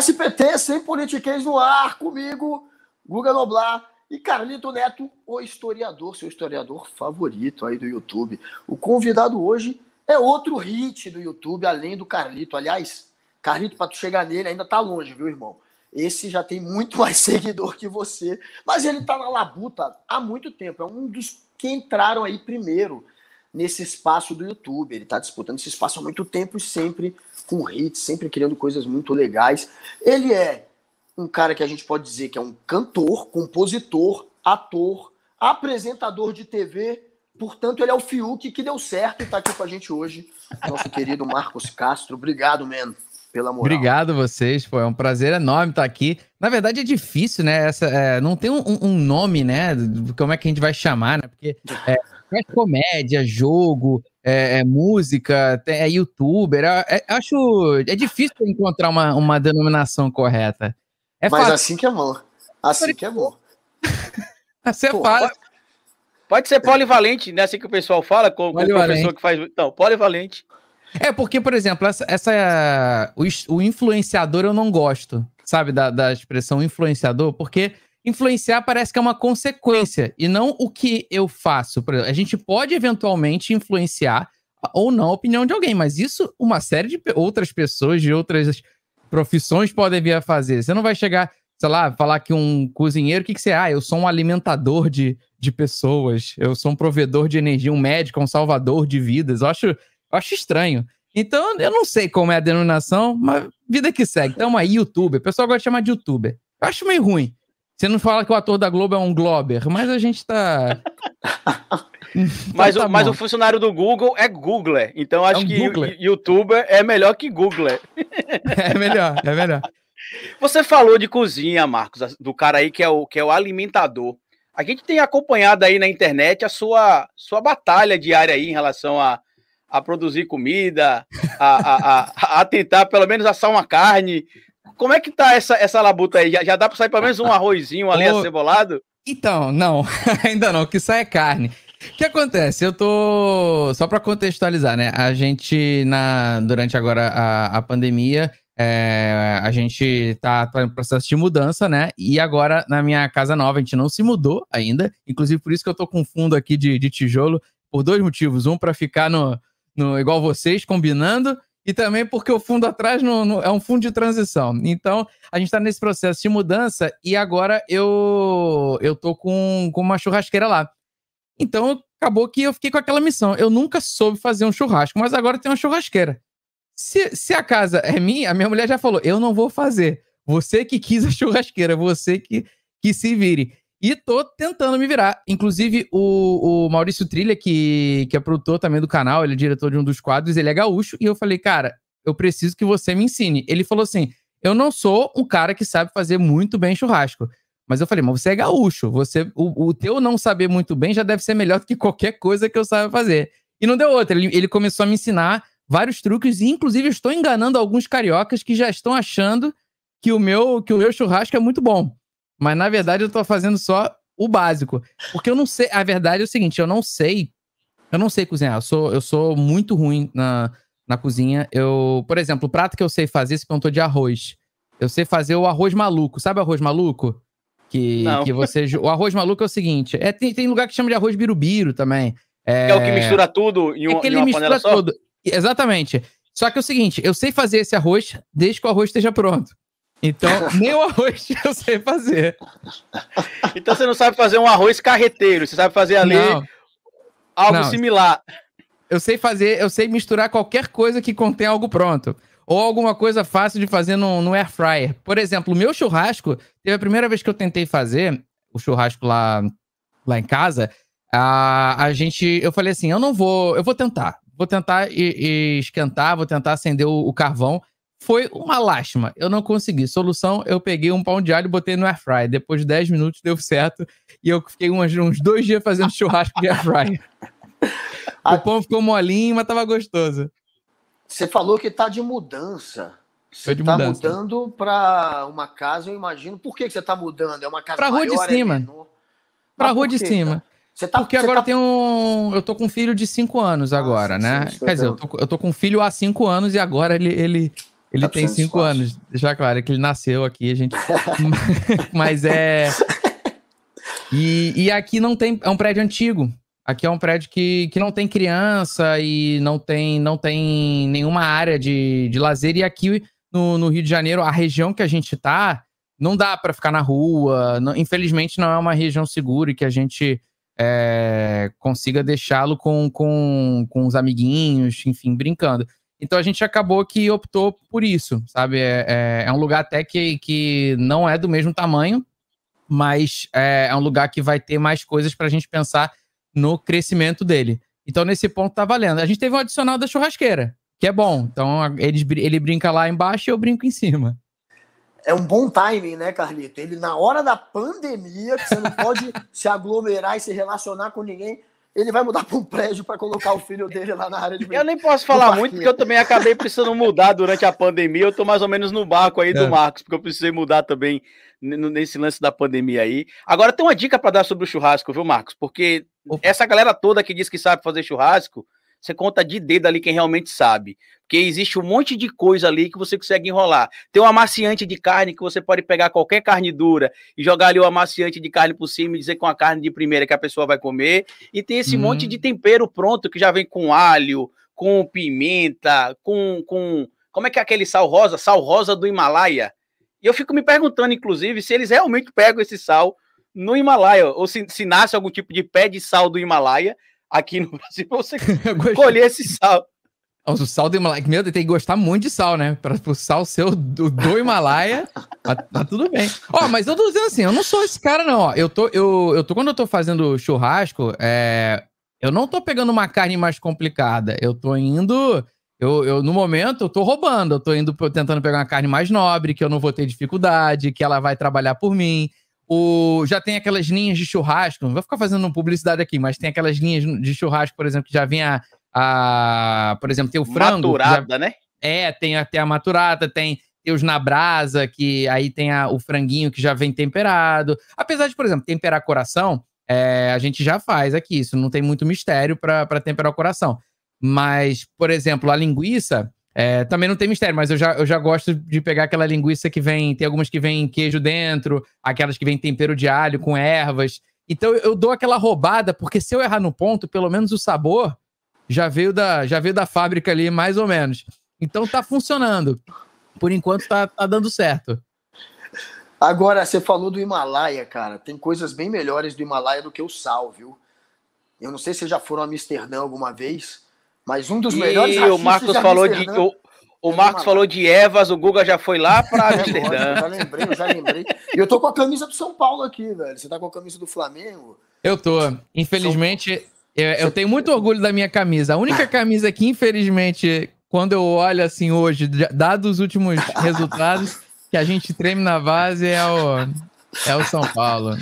SPT, sem politiquês no ar, comigo, Guga Noblar e Carlito Neto, o historiador, seu historiador favorito aí do YouTube. O convidado hoje é outro hit do YouTube, além do Carlito. Aliás, Carlito, para tu chegar nele, ainda tá longe, viu, irmão? Esse já tem muito mais seguidor que você, mas ele tá na labuta há muito tempo. É um dos que entraram aí primeiro nesse espaço do YouTube. Ele está disputando esse espaço há muito tempo e sempre com hits, sempre criando coisas muito legais. Ele é um cara que a gente pode dizer que é um cantor, compositor, ator, apresentador de TV. Portanto, ele é o Fiuk que deu certo e está aqui com a gente hoje. Nosso querido Marcos Castro. Obrigado, man pela moral. Obrigado vocês, pô, é um prazer enorme estar aqui. Na verdade é difícil, né? Essa, é, não tem um, um, nome, né? Como é que a gente vai chamar, né? Porque é, é comédia, jogo, é, é música, é youtuber. É, é, acho é difícil encontrar uma, uma denominação correta. É Mas fácil. assim que é bom. Assim que é bom. assim é fácil. Pode ser polivalente, né? Assim que o pessoal fala, com, com o professor que faz. Então, polivalente. É, porque, por exemplo, essa, essa o, o, influenciador eu não gosto, sabe, da, da expressão influenciador, porque influenciar parece que é uma consequência e não o que eu faço. Por exemplo, a gente pode eventualmente influenciar ou não a opinião de alguém, mas isso uma série de outras pessoas de outras profissões podem vir a fazer. Você não vai chegar, sei lá, falar que um cozinheiro, o que, que você é? Ah, eu sou um alimentador de, de pessoas, eu sou um provedor de energia, um médico, um salvador de vidas. Eu acho eu acho estranho. Então, eu não sei como é a denominação, mas vida que segue. Então, aí, youtuber. O pessoal gosta de chamar de youtuber. Eu acho meio ruim. Você não fala que o ator da Globo é um Glober, mas a gente tá. mas, tá, o, mas o funcionário do Google é Googler. Então acho é um que Googler. youtuber é melhor que Googler. é melhor, é melhor. Você falou de cozinha, Marcos, do cara aí que é o, que é o alimentador. A gente tem acompanhado aí na internet a sua, sua batalha diária aí em relação a a produzir comida, a, a, a, a, tentar pelo menos assar uma carne. Como é que tá essa, essa labuta aí? Já, já dá para sair pelo menos um arrozinho ali Ô, acebolado? Então, não, ainda não, que sai é carne. O que acontece? Eu tô. Só para contextualizar, né? A gente, na, durante agora a, a pandemia, é, a gente tá, tá em processo de mudança, né? E agora, na minha casa nova, a gente não se mudou ainda. Inclusive, por isso que eu tô com fundo aqui de, de tijolo, por dois motivos. Um, para ficar no, no, igual vocês, combinando, e também porque o fundo atrás no, no, é um fundo de transição. Então, a gente está nesse processo de mudança e agora eu eu tô com, com uma churrasqueira lá. Então, acabou que eu fiquei com aquela missão. Eu nunca soube fazer um churrasco, mas agora tem uma churrasqueira. Se, se a casa é minha, a minha mulher já falou: eu não vou fazer. Você que quis a churrasqueira, você que, que se vire. E tô tentando me virar. Inclusive, o, o Maurício Trilha, que, que é produtor também do canal, ele é diretor de um dos quadros, ele é gaúcho. E eu falei, cara, eu preciso que você me ensine. Ele falou assim: eu não sou um cara que sabe fazer muito bem churrasco. Mas eu falei, mas você é gaúcho. Você, o, o teu não saber muito bem já deve ser melhor do que qualquer coisa que eu saiba fazer. E não deu outra. Ele, ele começou a me ensinar vários truques, e inclusive estou enganando alguns cariocas que já estão achando que o meu, que o meu churrasco é muito bom. Mas na verdade eu tô fazendo só o básico. Porque eu não sei. A verdade é o seguinte: eu não sei. Eu não sei cozinhar. Eu sou, eu sou muito ruim na, na cozinha. Eu, por exemplo, o prato que eu sei fazer, se perguntou de arroz. Eu sei fazer o arroz maluco. Sabe o arroz maluco? Que, que você. O arroz maluco é o seguinte: é, tem, tem lugar que chama de arroz birubiru também. É, é o que mistura tudo em, um, é que ele em uma mistura panela tudo. Só? Exatamente. Só que é o seguinte: eu sei fazer esse arroz desde que o arroz esteja pronto. Então, nem o arroz eu sei fazer. Então você não sabe fazer um arroz carreteiro, você sabe fazer ali não. algo não. similar. Eu sei fazer, eu sei misturar qualquer coisa que contém algo pronto. Ou alguma coisa fácil de fazer no, no air fryer. Por exemplo, o meu churrasco, teve a primeira vez que eu tentei fazer o churrasco lá, lá em casa, a, a gente, eu falei assim, eu não vou, eu vou tentar. Vou tentar e, e esquentar, vou tentar acender o, o carvão foi uma lástima. Eu não consegui. Solução, eu peguei um pão de alho e botei no air fry. Depois de 10 minutos deu certo. E eu fiquei uns, uns dois dias fazendo churrasco de air fry. o pão ficou molinho, mas tava gostoso. Você falou que tá de mudança. Você está mudando para uma casa, eu imagino. Por que, que você está mudando? É uma casa pra maior? Rua de cima. É pra rua de cima. Você tá, Porque agora tá... tem um. Eu tô com um filho de 5 anos agora, né? Quer dizer, eu tô, eu tô, com um filho há 5 anos e agora ele, ele Ele tá tem cinco anos, deixa claro, é que ele nasceu aqui, a gente. Mas é. E, e aqui não tem. É um prédio antigo. Aqui é um prédio que, que não tem criança e não tem, não tem nenhuma área de, de lazer. E aqui no, no Rio de Janeiro, a região que a gente tá, não dá para ficar na rua. Não, infelizmente, não é uma região segura e que a gente é, consiga deixá-lo com, com, com os amiguinhos, enfim, brincando. Então a gente acabou que optou por isso, sabe? É, é, é um lugar até que, que não é do mesmo tamanho, mas é, é um lugar que vai ter mais coisas para a gente pensar no crescimento dele. Então, nesse ponto, tá valendo. A gente teve um adicional da churrasqueira, que é bom. Então, ele, ele brinca lá embaixo e eu brinco em cima. É um bom timing, né, Carlito? Ele, na hora da pandemia, que você não pode se aglomerar e se relacionar com ninguém, ele vai mudar para um prédio para colocar o filho dele lá na área de Eu nem posso falar muito, porque eu também acabei precisando mudar durante a pandemia. Eu tô mais ou menos no barco aí do é. Marcos, porque eu precisei mudar também nesse lance da pandemia aí. Agora tem uma dica para dar sobre o churrasco, viu, Marcos? Porque Opa. essa galera toda que diz que sabe fazer churrasco, você conta de dedo ali quem realmente sabe. Porque existe um monte de coisa ali que você consegue enrolar. Tem um amaciante de carne que você pode pegar qualquer carne dura e jogar ali o amaciante de carne por cima e dizer com a carne de primeira que a pessoa vai comer. E tem esse hum. monte de tempero pronto que já vem com alho, com pimenta, com, com. Como é que é aquele sal rosa? Sal rosa do Himalaia. E eu fico me perguntando, inclusive, se eles realmente pegam esse sal no Himalaia, ou se, se nasce algum tipo de pé de sal do Himalaia aqui no Brasil pra você colher esse sal. O sal do Himalaia, meu Deus, tem que gostar muito de sal, né? Para o sal seu do, do Himalaia, tá, tá, tudo bem. Ó, mas eu tô dizendo assim, eu não sou esse cara, não. Ó. Eu tô, eu, eu tô, quando eu tô fazendo churrasco, é, eu não tô pegando uma carne mais complicada. Eu tô indo. Eu, eu, no momento, eu tô roubando. Eu tô indo tentando pegar uma carne mais nobre, que eu não vou ter dificuldade, que ela vai trabalhar por mim. O, já tem aquelas linhas de churrasco, não vou ficar fazendo publicidade aqui, mas tem aquelas linhas de churrasco, por exemplo, que já vem a, a por exemplo, tem o frango. Maturada, já, né? É, tem até a maturada, tem, tem os na brasa, que aí tem a, o franguinho que já vem temperado. Apesar de, por exemplo, temperar coração, é, a gente já faz aqui, isso não tem muito mistério para temperar o coração. Mas, por exemplo, a linguiça, é, também não tem mistério, mas eu já, eu já gosto de pegar aquela linguiça que vem. Tem algumas que vem queijo dentro, aquelas que vem tempero de alho com ervas. Então eu dou aquela roubada, porque se eu errar no ponto, pelo menos o sabor já veio da, já veio da fábrica ali, mais ou menos. Então tá funcionando. Por enquanto tá, tá dando certo. Agora, você falou do Himalaia, cara. Tem coisas bem melhores do Himalaia do que o sal, viu? Eu não sei se já foram a Amsterdã alguma vez, mas um dos melhores E o Marcos falou de. O, o Marcos falou de Evas, o Guga já foi lá para Amsterdã. eu já lembrei, eu já lembrei. E eu tô com a camisa do São Paulo aqui, velho. Você tá com a camisa do Flamengo? Eu tô. Infelizmente, eu, eu tenho muito orgulho da minha camisa. A única camisa que, infelizmente, quando eu olho assim hoje, dados os últimos resultados, que a gente treme na base é o, é o São Paulo.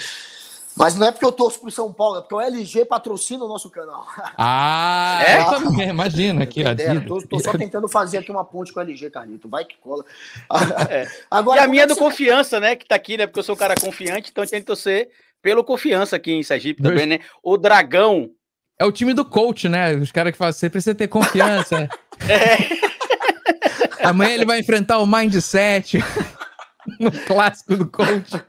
Mas não é porque eu torço pro São Paulo, é porque o LG patrocina o nosso canal. Ah, é? Imagina aqui, ó. Tô, tô, só tentando fazer aqui uma ponte com o LG, Carlito. Vai que cola. É. Agora, e a minha é do confiança, né? Que tá aqui, né? Porque eu sou um cara confiante, então tem que torcer pelo confiança aqui em Sergipe também, né? O Dragão. É o time do coach, né? Os caras que falam, você precisa ter confiança. é. Amanhã ele vai enfrentar o Mindset. no clássico do coach.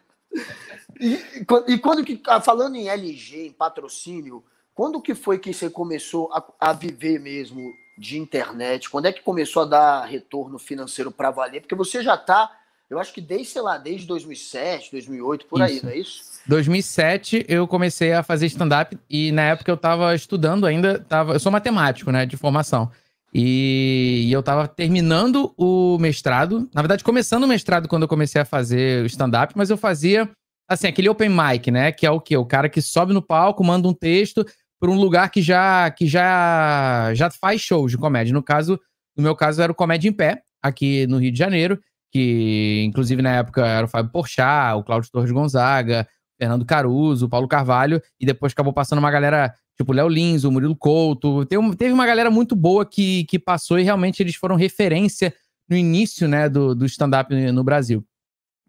E, e quando que, ah, falando em LG, em patrocínio, quando que foi que você começou a, a viver mesmo de internet? Quando é que começou a dar retorno financeiro para valer? Porque você já está, eu acho que desde, sei lá, desde 2007, 2008, por isso. aí, não é isso? 2007 eu comecei a fazer stand-up e na época eu estava estudando ainda, tava, eu sou matemático, né, de formação. E, e eu estava terminando o mestrado, na verdade começando o mestrado quando eu comecei a fazer o stand-up, mas eu fazia assim, aquele open mic, né? Que é o quê? O cara que sobe no palco, manda um texto para um lugar que já que já já faz shows de comédia. No caso, no meu caso era o Comédia em Pé, aqui no Rio de Janeiro, que inclusive na época era o Fábio Porchat, o Cláudio Torres Gonzaga, Fernando Caruso, o Paulo Carvalho, e depois acabou passando uma galera tipo Léo Lins, o Murilo Couto. Teve, teve uma galera muito boa que, que passou e realmente eles foram referência no início né, do, do stand-up no Brasil.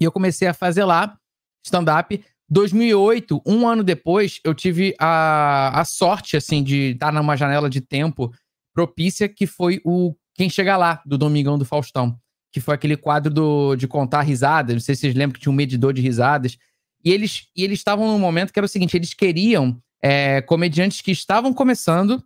E eu comecei a fazer lá, stand-up. 2008, um ano depois, eu tive a, a sorte, assim, de estar numa janela de tempo propícia, que foi o Quem Chega Lá, do Domingão do Faustão. que foi aquele quadro do, de contar risadas. Não sei se vocês lembram que tinha um medidor de risadas. E eles e eles estavam num momento que era o seguinte: eles queriam é, comediantes que estavam começando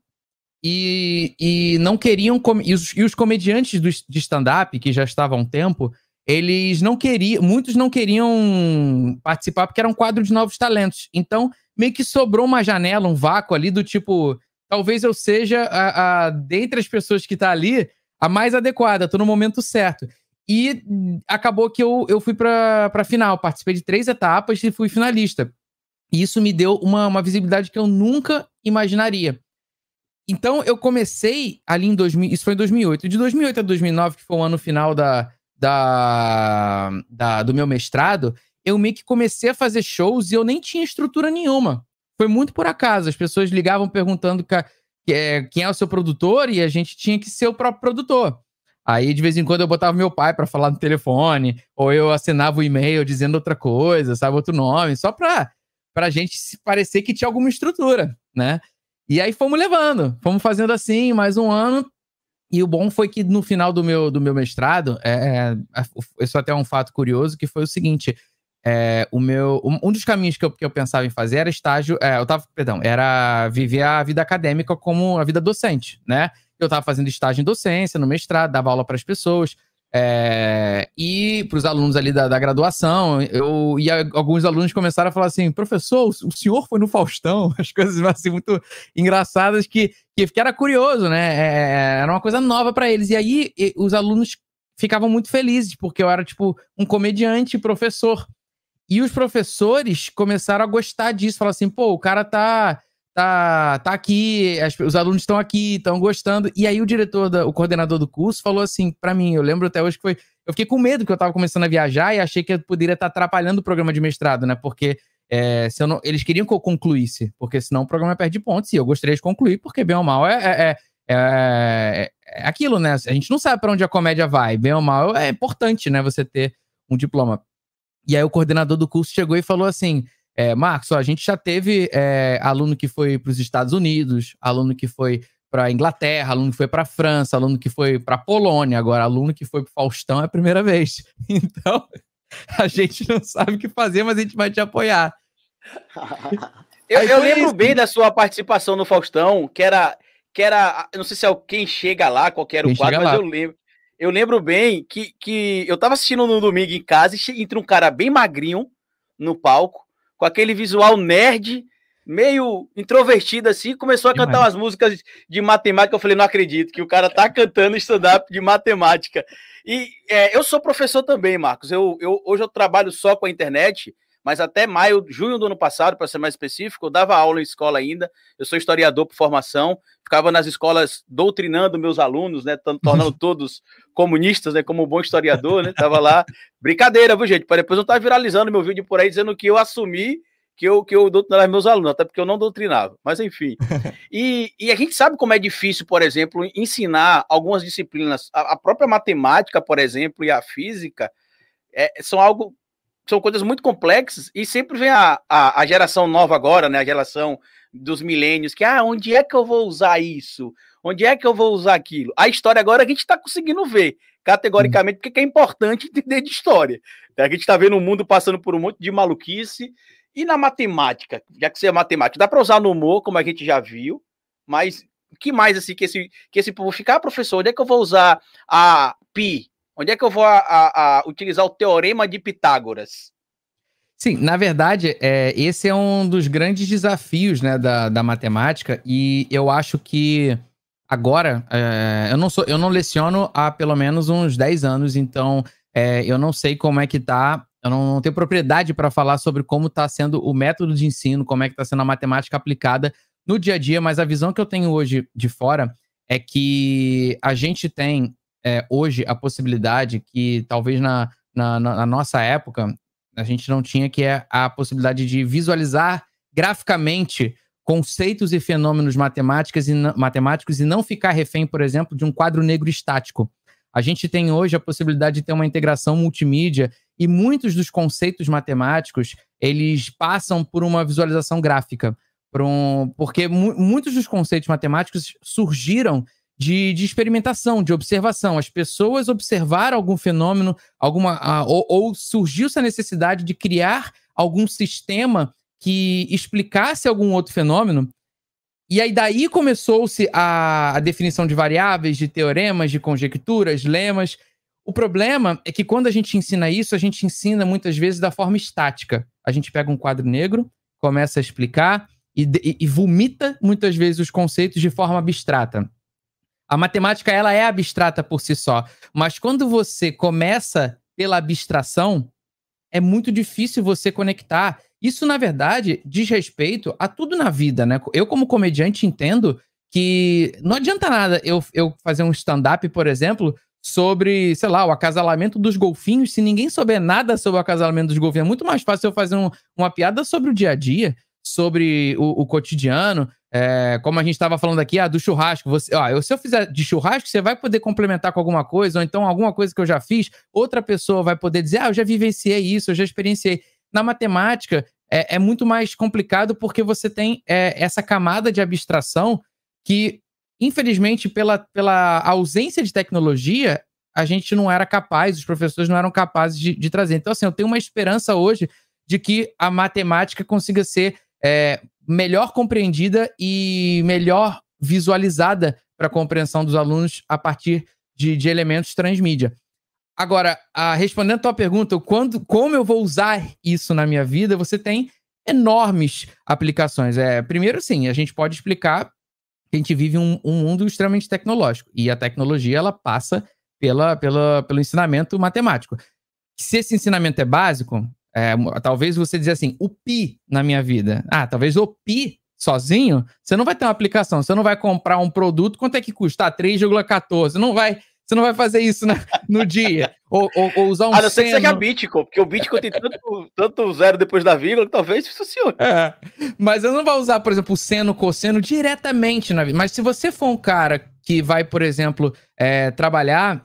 e, e não queriam. E os, e os comediantes do, de stand-up, que já estavam há um tempo, eles não queriam. Muitos não queriam participar porque era um quadro de novos talentos. Então, meio que sobrou uma janela, um vácuo ali do tipo. Talvez eu seja, a, a dentre as pessoas que tá ali, a mais adequada, tô no momento certo. E acabou que eu, eu fui pra, pra final. Participei de três etapas e fui finalista. E isso me deu uma, uma visibilidade que eu nunca imaginaria. Então eu comecei ali em 2000, isso foi em 2008. De 2008 a 2009, que foi o ano final da, da, da, do meu mestrado, eu meio que comecei a fazer shows e eu nem tinha estrutura nenhuma. Foi muito por acaso. As pessoas ligavam perguntando que, é, quem é o seu produtor e a gente tinha que ser o próprio produtor. Aí, de vez em quando, eu botava meu pai para falar no telefone, ou eu assinava o e-mail dizendo outra coisa, sabe, outro nome, só pra, pra gente parecer que tinha alguma estrutura, né? E aí fomos levando, fomos fazendo assim, mais um ano. E o bom foi que no final do meu, do meu mestrado, é, é, isso até é um fato curioso, que foi o seguinte: é, o meu, um dos caminhos que eu, que eu pensava em fazer era estágio, é, eu tava, perdão, era viver a vida acadêmica como a vida docente, né? Eu estava fazendo estágio em docência, no mestrado, dava aula para as pessoas. É, e para os alunos ali da, da, graduação, eu e alguns alunos começaram a falar assim: professor, o senhor foi no Faustão, as coisas assim muito engraçadas que, que, que era curioso, né? É, era uma coisa nova para eles. E aí e, os alunos ficavam muito felizes, porque eu era tipo um comediante professor. E os professores começaram a gostar disso, falaram assim: pô, o cara tá tá, tá aqui, as, os alunos estão aqui, estão gostando. E aí o diretor, da, o coordenador do curso falou assim para mim, eu lembro até hoje que foi, eu fiquei com medo que eu tava começando a viajar e achei que eu poderia estar tá atrapalhando o programa de mestrado, né? Porque é, se eu não, eles queriam que eu concluísse, porque senão o programa perde pontos e eu gostaria de concluir, porque bem ou mal é, é, é, é aquilo, né? A gente não sabe para onde a comédia vai, bem ou mal é importante, né? Você ter um diploma. E aí o coordenador do curso chegou e falou assim: é, Marcos, ó, a gente já teve é, aluno que foi para os Estados Unidos, aluno que foi para Inglaterra, aluno que foi para França, aluno que foi para Polônia, agora aluno que foi para Faustão é a primeira vez. Então, a gente não sabe o que fazer, mas a gente vai te apoiar. eu, eu lembro isso. bem da sua participação no Faustão, que era, que era, não sei se é quem chega lá, qualquer o quadro, mas lá. eu lembro. Eu lembro bem que, que eu tava assistindo no domingo em casa e entra um cara bem magrinho no palco com aquele visual nerd, meio introvertido assim, começou a cantar umas músicas de matemática. Eu falei, não acredito que o cara tá cantando stand-up de matemática. E é, eu sou professor também, Marcos. Eu, eu, hoje eu trabalho só com a internet, mas até maio, junho do ano passado, para ser mais específico, eu dava aula em escola ainda. Eu sou historiador por formação, ficava nas escolas doutrinando meus alunos, né, tornando todos comunistas, né, como um bom historiador, né? Tava lá. Brincadeira, viu, gente? Para depois eu estar viralizando meu vídeo por aí dizendo que eu assumi que eu, que eu doutrinava meus alunos, até porque eu não doutrinava, mas enfim. E, e a gente sabe como é difícil, por exemplo, ensinar algumas disciplinas, a, a própria matemática, por exemplo, e a física, é, são algo são coisas muito complexas e sempre vem a, a, a, geração nova agora, né? A geração dos milênios, que, ah, onde é que eu vou usar isso? Onde é que eu vou usar aquilo? A história agora a gente está conseguindo ver, categoricamente, porque é importante entender de história. A gente está vendo o mundo passando por um monte de maluquice. E na matemática, já que você é matemática, dá para usar no humor, como a gente já viu, mas que mais assim que esse, que esse povo ficar, ah, professor, onde é que eu vou usar a pi? Onde é que eu vou a, a, a utilizar o teorema de Pitágoras? Sim, na verdade, é, esse é um dos grandes desafios né, da, da matemática, e eu acho que agora, é, eu, não sou, eu não leciono há pelo menos uns 10 anos, então é, eu não sei como é que tá, eu não, não tenho propriedade para falar sobre como está sendo o método de ensino, como é que está sendo a matemática aplicada no dia a dia, mas a visão que eu tenho hoje de fora é que a gente tem é, hoje a possibilidade que talvez na, na, na, nossa época a gente não tinha, que é a possibilidade de visualizar graficamente conceitos e fenômenos matemáticos e, matemáticos e não ficar refém, por exemplo, de um quadro negro estático. A gente tem hoje a possibilidade de ter uma integração multimídia e muitos dos conceitos matemáticos eles passam por uma visualização gráfica, por um, porque mu muitos dos conceitos matemáticos surgiram de, de experimentação, de observação. As pessoas observaram algum fenômeno, alguma ou, ou surgiu essa necessidade de criar algum sistema que explicasse algum outro fenômeno. E aí daí começou-se a, a definição de variáveis, de teoremas, de conjecturas, lemas. O problema é que quando a gente ensina isso, a gente ensina muitas vezes da forma estática. A gente pega um quadro negro, começa a explicar e, e, e vomita muitas vezes os conceitos de forma abstrata. A matemática ela é abstrata por si só, mas quando você começa pela abstração, é muito difícil você conectar. Isso, na verdade, diz respeito a tudo na vida, né? Eu, como comediante, entendo que não adianta nada eu, eu fazer um stand-up, por exemplo, sobre, sei lá, o acasalamento dos golfinhos. Se ninguém souber nada sobre o acasalamento dos golfinhos, é muito mais fácil eu fazer um, uma piada sobre o dia a dia, sobre o, o cotidiano. É, como a gente estava falando aqui, ah, do churrasco. Você, ó, eu, se eu fizer de churrasco, você vai poder complementar com alguma coisa, ou então alguma coisa que eu já fiz, outra pessoa vai poder dizer, ah, eu já vivenciei isso, eu já experienciei. Na matemática, é, é muito mais complicado porque você tem é, essa camada de abstração que, infelizmente, pela, pela ausência de tecnologia, a gente não era capaz, os professores não eram capazes de, de trazer. Então, assim, eu tenho uma esperança hoje de que a matemática consiga ser é, melhor compreendida e melhor visualizada para a compreensão dos alunos a partir de, de elementos transmídia. Agora, a, respondendo a tua pergunta, quando, como eu vou usar isso na minha vida, você tem enormes aplicações. É, primeiro, sim, a gente pode explicar que a gente vive um, um mundo extremamente tecnológico e a tecnologia ela passa pela, pela, pelo ensinamento matemático. Se esse ensinamento é básico, é, talvez você dizer assim, o pi na minha vida. Ah, talvez o pi sozinho, você não vai ter uma aplicação, você não vai comprar um produto, quanto é que custa? Ah, 3,14. Não vai, você não vai fazer isso na, no dia. ou, ou, ou, usar um A não ser que seja Bitcoin, porque o Bitcoin tem tanto, tanto zero depois da vírgula que talvez funcione. É. Mas eu não vou usar, por exemplo, o seno, cosseno diretamente na vida. Mas se você for um cara que vai, por exemplo, é, trabalhar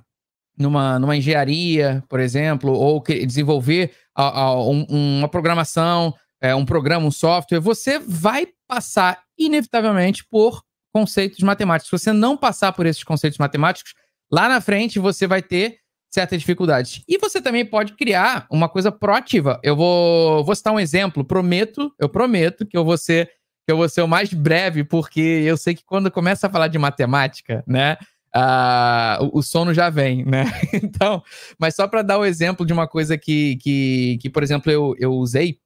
numa, numa engenharia, por exemplo, ou desenvolver a, a, um, uma programação, é, um programa, um software, você vai passar inevitavelmente por conceitos matemáticos. Se você não passar por esses conceitos matemáticos, lá na frente você vai ter certas dificuldades. E você também pode criar uma coisa proativa. Eu vou, vou citar um exemplo, prometo, eu prometo que eu vou ser que eu vou ser o mais breve, porque eu sei que quando começa a falar de matemática, né, uh, o, o, sono já vem, né? então, mas só para dar o exemplo de uma coisa que, que, que por exemplo, eu, eu usei,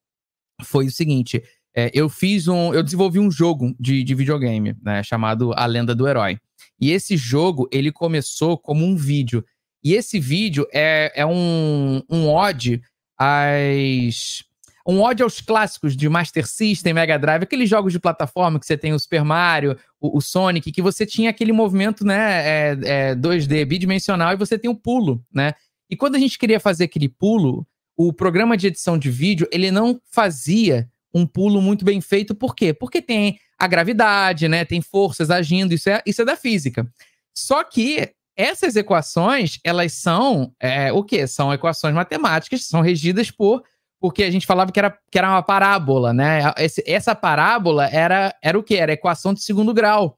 foi o seguinte: é, eu fiz um. Eu desenvolvi um jogo de, de videogame, né? Chamado A Lenda do Herói. E esse jogo, ele começou como um vídeo. E esse vídeo é, é um, um ode às um ódio aos clássicos de Master System, Mega Drive, aqueles jogos de plataforma que você tem o Super Mario, o, o Sonic, que você tinha aquele movimento, né, é, é 2D bidimensional e você tem o pulo, né? E quando a gente queria fazer aquele pulo, o programa de edição de vídeo, ele não fazia um pulo muito bem feito, por quê? Porque tem a gravidade, né? Tem forças agindo, isso é, isso é da física. Só que essas equações, elas são é, o quê? São equações matemáticas, são regidas por porque a gente falava que era, que era uma parábola, né? Esse, essa parábola era, era o quê? Era equação de segundo grau.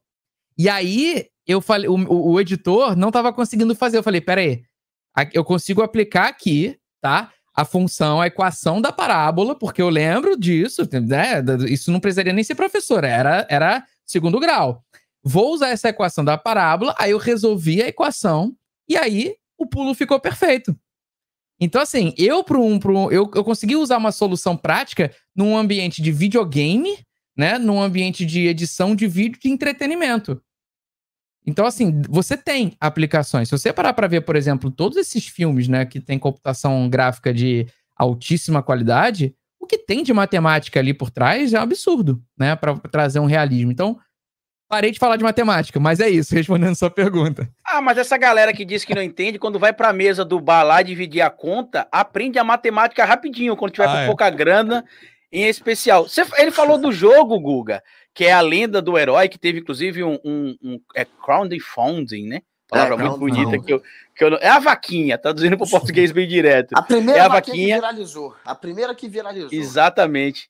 E aí, eu falei, o, o editor não estava conseguindo fazer. Eu falei, peraí, eu consigo aplicar aqui, tá? A função, a equação da parábola, porque eu lembro disso, né? Isso não precisaria nem ser professor, era, era segundo grau. Vou usar essa equação da parábola, aí eu resolvi a equação, e aí o pulo ficou perfeito. Então, assim, eu, pro um, pro eu, eu consegui usar uma solução prática num ambiente de videogame, né? Num ambiente de edição de vídeo de entretenimento. Então, assim, você tem aplicações. Se você parar para ver, por exemplo, todos esses filmes, né, que tem computação gráfica de altíssima qualidade, o que tem de matemática ali por trás é um absurdo, né, para trazer um realismo. Então, Parei de falar de matemática, mas é isso, respondendo sua pergunta. Ah, mas essa galera que diz que não entende, quando vai para a mesa do bar lá dividir a conta, aprende a matemática rapidinho, quando tiver ah, com é. pouca grana, em especial. Você, ele falou do jogo, Guga, que é a lenda do herói, que teve inclusive um, um, um é crowdfunding, né? Palavra é, muito bonita que eu, que eu é a vaquinha, traduzindo para o português bem direto. A primeira é a vaquinha que viralizou. A primeira que viralizou. Exatamente.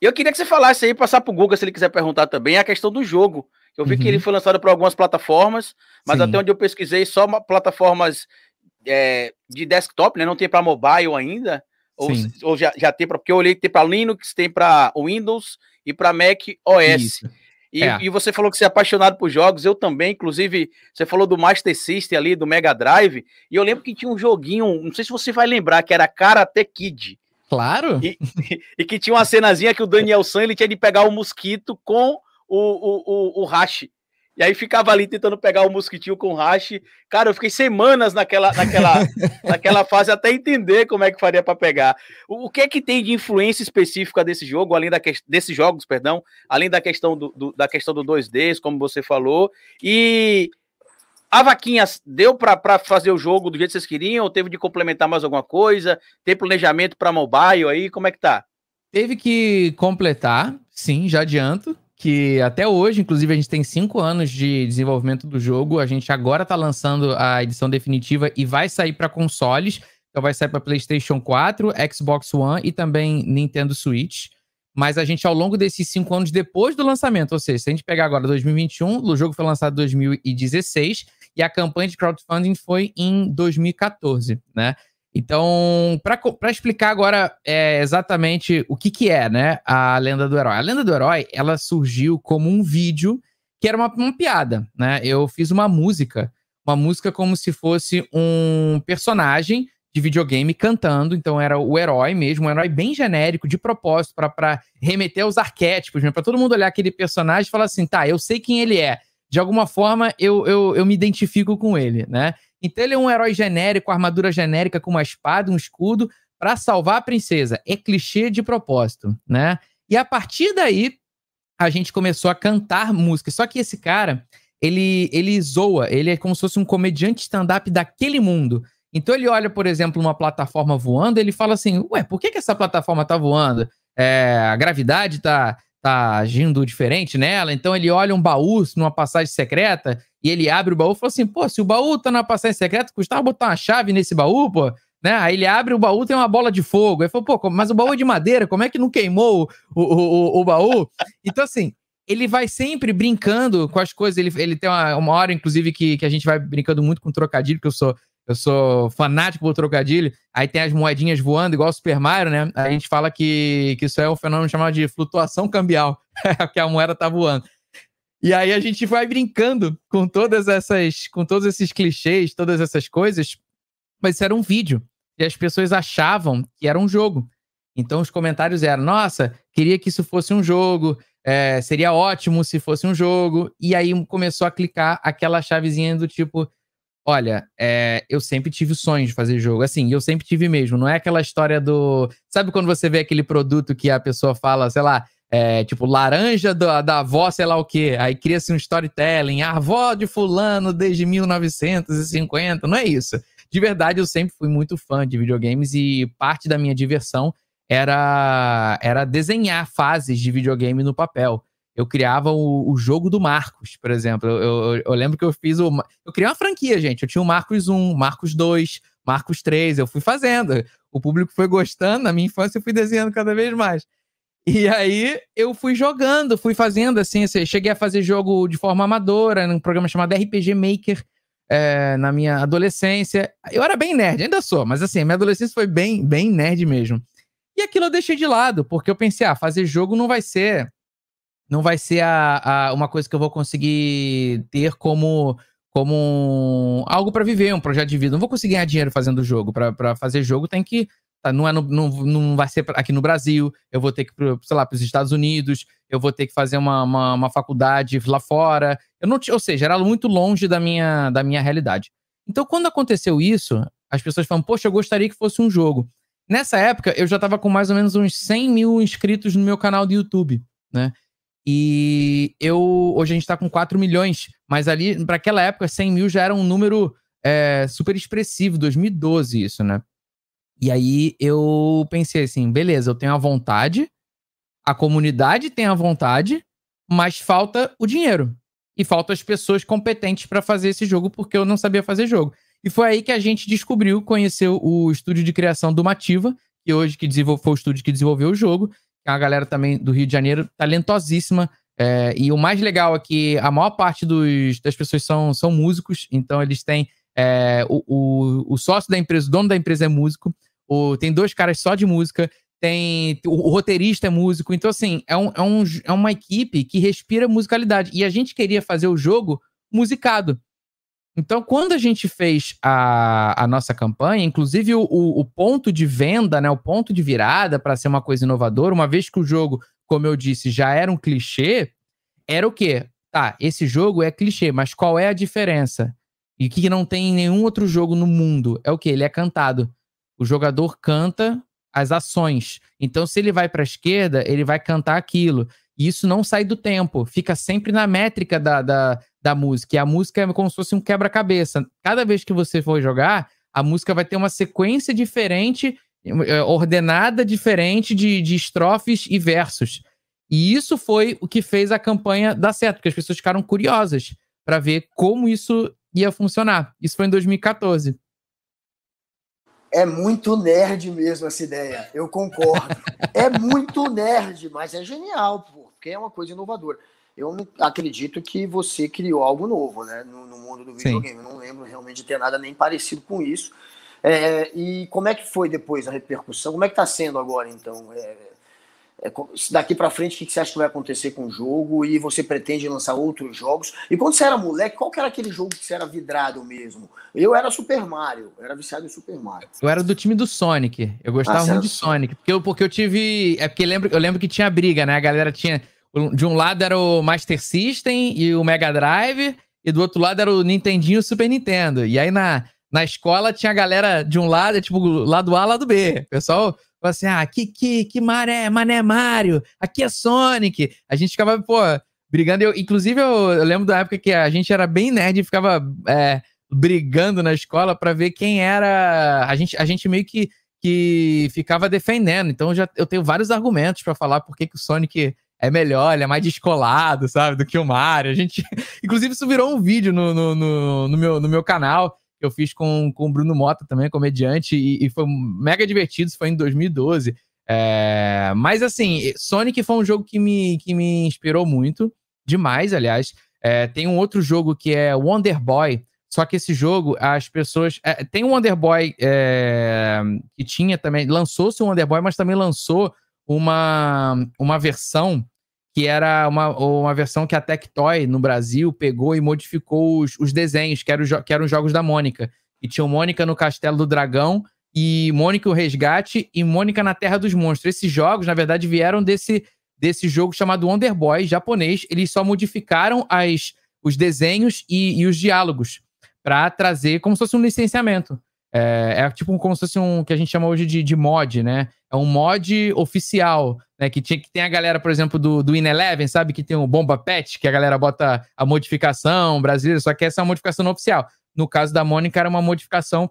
E eu queria que você falasse aí, passar pro Google se ele quiser perguntar também, a questão do jogo, Eu vi uhum. que ele foi lançado para algumas plataformas, mas Sim. até onde eu pesquisei, só plataformas é, de desktop, né? Não tem para mobile ainda. Ou, ou, já, já tem para. Porque eu olhei que tem para Linux, tem para Windows e para Mac OS. E, é. e, você falou que você é apaixonado por jogos, eu também, inclusive, você falou do Master System ali, do Mega Drive, e eu lembro que tinha um joguinho, não sei se você vai lembrar, que era Karate Kid. Claro. E, e que tinha uma cenazinha que o Daniel San ele tinha de pegar o mosquito com o, o, o, o. E aí ficava ali tentando pegar o mosquitinho com hash. Cara, eu fiquei semanas naquela, naquela, naquela fase até entender como é que faria para pegar. O, o, que é que tem de influência específica desse jogo, além da desses jogos, perdão, além da questão do, do da questão do 2D, como você falou. E a vaquinha deu para fazer o jogo do jeito que vocês queriam? Ou teve de complementar mais alguma coisa? Tem planejamento para mobile aí? Como é que tá? Teve que completar, sim, já adianto que até hoje, inclusive, a gente tem cinco anos de desenvolvimento do jogo. A gente agora está lançando a edição definitiva e vai sair para consoles. Então vai sair para PlayStation 4, Xbox One e também Nintendo Switch. Mas a gente, ao longo desses cinco anos depois do lançamento, ou seja, se a gente pegar agora 2021, o jogo foi lançado em 2016 e a campanha de crowdfunding foi em 2014, né? Então, para explicar agora é, exatamente o que, que é, né, a lenda do herói. A lenda do herói, ela surgiu como um vídeo que era uma, uma piada, né? Eu fiz uma música, uma música como se fosse um personagem de videogame cantando, então era o herói mesmo, um herói bem genérico, de propósito, para remeter aos arquétipos, para todo mundo olhar aquele personagem e falar assim, tá, eu sei quem ele é, de alguma forma eu, eu, eu me identifico com ele, né? Então ele é um herói genérico, armadura genérica com uma espada, um escudo, para salvar a princesa. É clichê de propósito, né? E a partir daí, a gente começou a cantar música. Só que esse cara, ele, ele zoa, ele é como se fosse um comediante stand-up daquele mundo. Então ele olha, por exemplo, uma plataforma voando, ele fala assim: Ué, por que, que essa plataforma tá voando? É, a gravidade tá, tá agindo diferente nela. Então ele olha um baú numa passagem secreta e ele abre o baú e fala assim: pô, se o baú tá na passagem secreta, custava botar uma chave nesse baú, pô. Né? Aí ele abre o baú, tem uma bola de fogo. Aí falou, pô, mas o baú é de madeira, como é que não queimou o, o, o, o baú? Então, assim, ele vai sempre brincando com as coisas. Ele, ele tem uma, uma hora, inclusive, que, que a gente vai brincando muito com trocadilho, porque eu sou eu sou fanático por trocadilho. Aí tem as moedinhas voando, igual o Super Mario, né? A gente fala que, que isso é um fenômeno chamado de flutuação cambial, que a moeda tá voando. E aí a gente vai brincando com todas essas, com todos esses clichês, todas essas coisas. Mas isso era um vídeo. E as pessoas achavam que era um jogo. Então os comentários eram: nossa, queria que isso fosse um jogo, é, seria ótimo se fosse um jogo. E aí começou a clicar aquela chavezinha do tipo: Olha, é, eu sempre tive o sonho de fazer jogo. Assim, eu sempre tive mesmo. Não é aquela história do. Sabe quando você vê aquele produto que a pessoa fala, sei lá, é, tipo, laranja da, da avó, sei lá o quê. Aí cria-se um storytelling. A avó de fulano desde 1950. Não é isso. De verdade, eu sempre fui muito fã de videogames e parte da minha diversão era, era desenhar fases de videogame no papel eu criava o, o, jogo do Marcos, por exemplo. Eu, eu, eu, lembro que eu fiz o. Eu criei uma franquia, gente. Eu tinha o Marcos 1, Marcos 2, Marcos 3. Eu fui fazendo. O público foi gostando. Na minha infância, eu fui desenhando cada vez mais. E aí eu fui jogando, fui fazendo assim. Cheguei a fazer jogo de forma amadora, num programa chamado RPG Maker. É, na minha adolescência. Eu era bem nerd, ainda sou, mas assim, minha adolescência foi bem, bem nerd mesmo. E aquilo eu deixei de lado, porque eu pensei, ah, fazer jogo não vai ser não vai ser a, a, uma coisa que eu vou conseguir ter como como algo para viver, um projeto de vida. Não vou conseguir ganhar dinheiro fazendo jogo. Para fazer jogo tem que. Tá, não, é no, não, não vai ser aqui no Brasil. Eu vou ter que, sei lá, para os Estados Unidos. Eu vou ter que fazer uma, uma, uma, faculdade lá fora. Eu não, ou seja, era muito longe da minha, da minha realidade. Então, quando aconteceu isso, as pessoas falam, poxa, eu gostaria que fosse um jogo. Nessa época, eu já estava com mais ou menos uns 100 mil inscritos no meu canal do YouTube, né? E eu hoje a gente está com 4 milhões, mas ali, para aquela época, 100 mil já era um número é, super expressivo, 2012 isso, né? E aí eu pensei assim, beleza, eu tenho a vontade, a comunidade tem a vontade, mas falta o dinheiro. E falta as pessoas competentes para fazer esse jogo, porque eu não sabia fazer jogo. E foi aí que a gente descobriu, conheceu o estúdio de criação do Mativa, que hoje que foi o estúdio que desenvolveu o jogo, é uma galera também do Rio de Janeiro, talentosíssima, É, e o mais legal é que a maior parte dos, das pessoas são, são músicos, então eles têm. É, o, o, o, sócio da empresa, o dono da empresa é músico, o, tem dois caras só de música, tem o, o roteirista é músico, então assim, é, um, é, um, é uma equipe que respira musicalidade. E a gente queria fazer o jogo musicado. Então, quando a gente fez a, a nossa campanha, inclusive o, o, ponto de venda, né, o ponto de virada para ser uma coisa inovadora, uma vez que o jogo, como eu disse, já era um clichê, era o quê? Tá, esse jogo é clichê, mas qual é a diferença? E que não tem em nenhum outro jogo no mundo é o quê? Ele é cantado. O jogador canta as ações. Então, se ele vai para a esquerda, ele vai cantar aquilo. E isso não sai do tempo, fica sempre na métrica da, da, da música. E a música é como se fosse um quebra-cabeça. Cada vez que você for jogar, a música vai ter uma sequência diferente, é, ordenada diferente de, de estrofes e versos. E isso foi o que fez a campanha dar certo, porque as pessoas ficaram curiosas para ver como isso ia funcionar. Isso foi em 2014. É muito nerd mesmo essa ideia, eu concordo. é muito nerd, mas é genial, porque é uma coisa inovadora eu acredito que você criou algo novo, né, no, no mundo do videogame. Eu não lembro realmente de ter nada nem parecido com isso. É, e como é que foi depois a repercussão? Como é que está sendo agora, então? É, é, daqui para frente, o que você acha que vai acontecer com o jogo? E você pretende lançar outros jogos? E quando você era moleque, qual era aquele jogo que você era vidrado mesmo? Eu era Super Mario, eu era viciado em Super Mario. Eu era do time do Sonic. Eu gostava ah, muito de Sonic. Porque eu, porque eu tive. É porque eu lembro, eu lembro que tinha briga, né? A galera tinha de um lado era o Master System e o Mega Drive, e do outro lado era o Nintendinho e o Super Nintendo. E aí na, na escola tinha a galera de um lado, tipo, lado A, lado B. O pessoal falava assim: ah, que, que, que maré, mané Mario, aqui é Sonic. A gente ficava, pô, brigando. Eu, inclusive, eu, eu lembro da época que a gente era bem nerd e ficava é, brigando na escola para ver quem era. A gente, a gente meio que, que ficava defendendo. Então já, eu tenho vários argumentos para falar por que o Sonic é melhor, ele é mais descolado, sabe, do que o Mario. A gente. Inclusive, isso virou um vídeo no, no, no, no meu, no meu canal que eu fiz com, com o Bruno Mota também, comediante, e, e foi mega divertido, isso foi em 2012. É, mas assim, Sonic foi um jogo que me, que me inspirou muito, demais, aliás. É, tem um outro jogo que é Wonder Boy, só que esse jogo, as pessoas. É, tem um Wonder Boy é, que tinha também. Lançou-se o Wonder Boy, mas também lançou uma, uma versão que era uma, uma versão que a Tectoy no Brasil pegou e modificou os, os desenhos, que eram, que eram os jogos da Mônica. E tinham Mônica no Castelo do Dragão, e Mônica o Resgate, e Mônica na Terra dos Monstros. Esses jogos, na verdade, vieram desse, desse jogo chamado Wonder Boy, japonês. Eles só modificaram as, os desenhos e, e os diálogos para trazer como se fosse um licenciamento. É, é, tipo como se fosse um que a gente chama hoje de, de mod, né? É um mod oficial, né? Que, tinha, que tem a galera, por exemplo, do, do In-Eleven, sabe? Que tem o Bomba Pet, que a galera bota a modificação brasileira, só que essa é uma modificação não oficial. No caso da Mônica, era uma modificação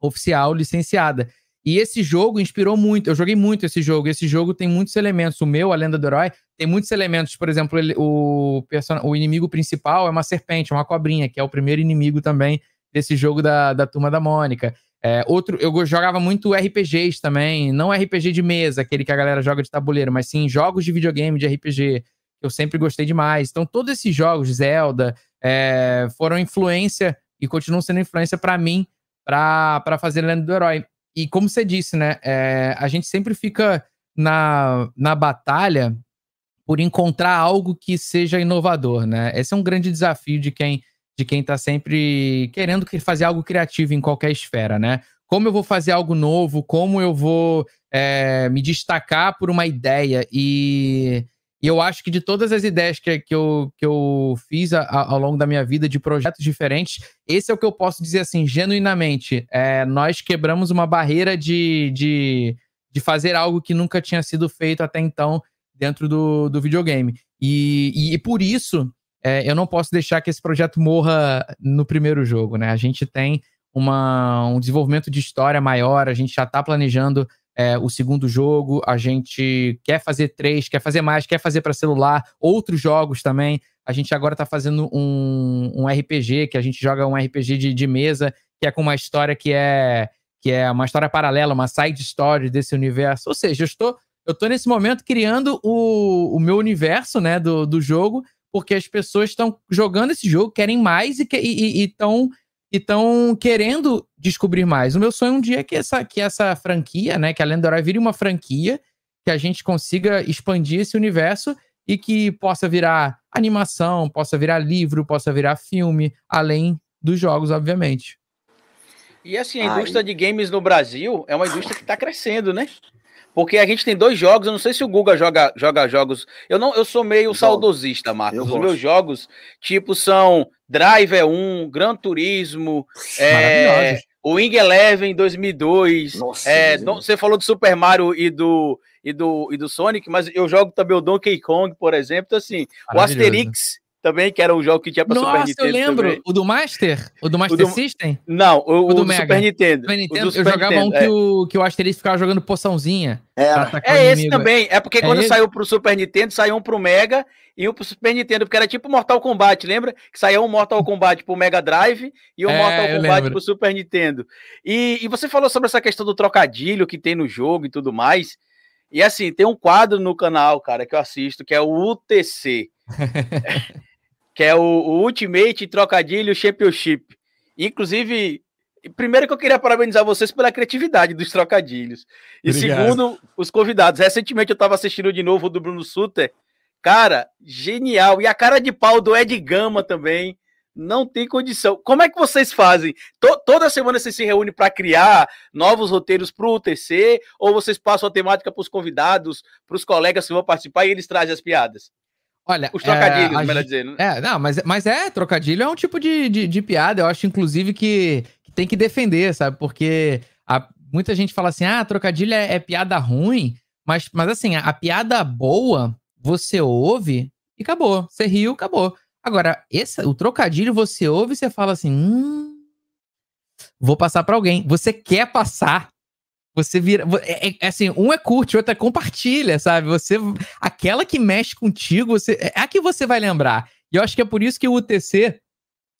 oficial, licenciada. E esse jogo inspirou muito. Eu joguei muito esse jogo. Esse jogo tem muitos elementos. O meu, a Lenda do Herói, tem muitos elementos. Por exemplo, ele, o, person... o inimigo principal é uma serpente, uma cobrinha, que é o primeiro inimigo também desse jogo da, da Turma da Mônica. É, outro, eu jogava muito RPGs também, não RPG de mesa, aquele que a galera joga de tabuleiro, mas sim jogos de videogame, de RPG, eu sempre gostei demais. Então, todos esses jogos, Zelda, é, foram influência e continuam sendo influência para mim para fazer Lenda do Herói. E como você disse, né, é, a gente sempre fica na, na batalha por encontrar algo que seja inovador, né? Esse é um grande desafio de quem de quem está sempre querendo fazer algo criativo em qualquer esfera, né? Como eu vou fazer algo novo, como eu vou é, me destacar por uma ideia. E, e, eu acho que de todas as ideias que, que, eu, que eu fiz a, a, ao longo da minha vida, de projetos diferentes, esse é o que eu posso dizer assim, genuinamente. É, nós quebramos uma barreira de, de, de fazer algo que nunca tinha sido feito até então dentro do, do videogame. E, e, e por isso é, eu não posso deixar que esse projeto morra no primeiro jogo, né? A gente tem uma, um desenvolvimento de história maior, a gente já está planejando é, o segundo jogo, a gente quer fazer três, quer fazer mais, quer fazer para celular, outros jogos também. A gente agora está fazendo um, um RPG, que a gente joga um RPG de, de mesa, que é com uma história que é que é uma história paralela, uma side story desse universo. Ou seja, eu estou Eu tô nesse momento criando o, o meu universo, né, do, do jogo, porque as pessoas estão jogando esse jogo, querem mais e estão e estão querendo descobrir mais. O meu sonho um dia é que essa, que essa franquia, né, que a Lenda vire uma franquia, que a gente consiga expandir esse universo e que possa virar animação, possa virar livro, possa virar filme, além dos jogos, obviamente. E assim, a indústria Ai. de games no Brasil é uma indústria que está crescendo, né? Porque a gente tem dois jogos, eu não sei se o Guga joga, joga jogos. Eu não, eu sou meio eu saudosista, Marcos. Os meus jogos, tipo, são Driver 1, Gran Turismo, é, o Wing Eleven 2002. Nossa, é, você falou do Super Mario e do, e, do, e do Sonic, mas eu jogo também o Donkey Kong, por exemplo. Então, assim, o Asterix também, que era um jogo que tinha pra Nossa, Super Nintendo. Nossa, eu lembro. Também. O do Master? O do Master o do... System? Não, o, o do, do Super Nintendo. Super Nintendo. Super eu jogava Nintendo, um que, é. o, que o Asterix ficava jogando poçãozinha. É, é esse também. É porque é quando esse? saiu pro Super Nintendo, saiu um pro Mega e um pro Super Nintendo, porque era tipo Mortal Kombat, lembra? Que saía um Mortal Kombat pro Mega Drive e um é, Mortal Kombat pro Super Nintendo. E, e você falou sobre essa questão do trocadilho que tem no jogo e tudo mais. E assim, tem um quadro no canal, cara, que eu assisto, que é o UTC. que é o, o Ultimate Trocadilho Championship. Inclusive, primeiro que eu queria parabenizar vocês pela criatividade dos trocadilhos. E Obrigado. segundo, os convidados. Recentemente eu estava assistindo de novo o do Bruno Suter. Cara, genial. E a cara de pau do Ed Gama também. Não tem condição. Como é que vocês fazem? T toda semana vocês se reúnem para criar novos roteiros para o UTC? Ou vocês passam a temática para os convidados, para os colegas que vão participar e eles trazem as piadas? Olha, os trocadilhos, é, melhor dizendo. É, não, mas, mas é, trocadilho é um tipo de, de, de piada. Eu acho, inclusive, que, que, tem que defender, sabe? Porque a, muita gente fala assim: ah, trocadilho é, é piada ruim, mas, mas assim, a, a, piada boa você ouve e acabou. Você riu, acabou. Agora, esse, o trocadilho você ouve e você fala assim: hum, vou passar para alguém. Você quer passar você vira. É, é, é, assim, um é curte, o outro é compartilha, sabe? Você. Aquela que mexe contigo, você, é a que você vai lembrar. E eu acho que é por isso que o UTC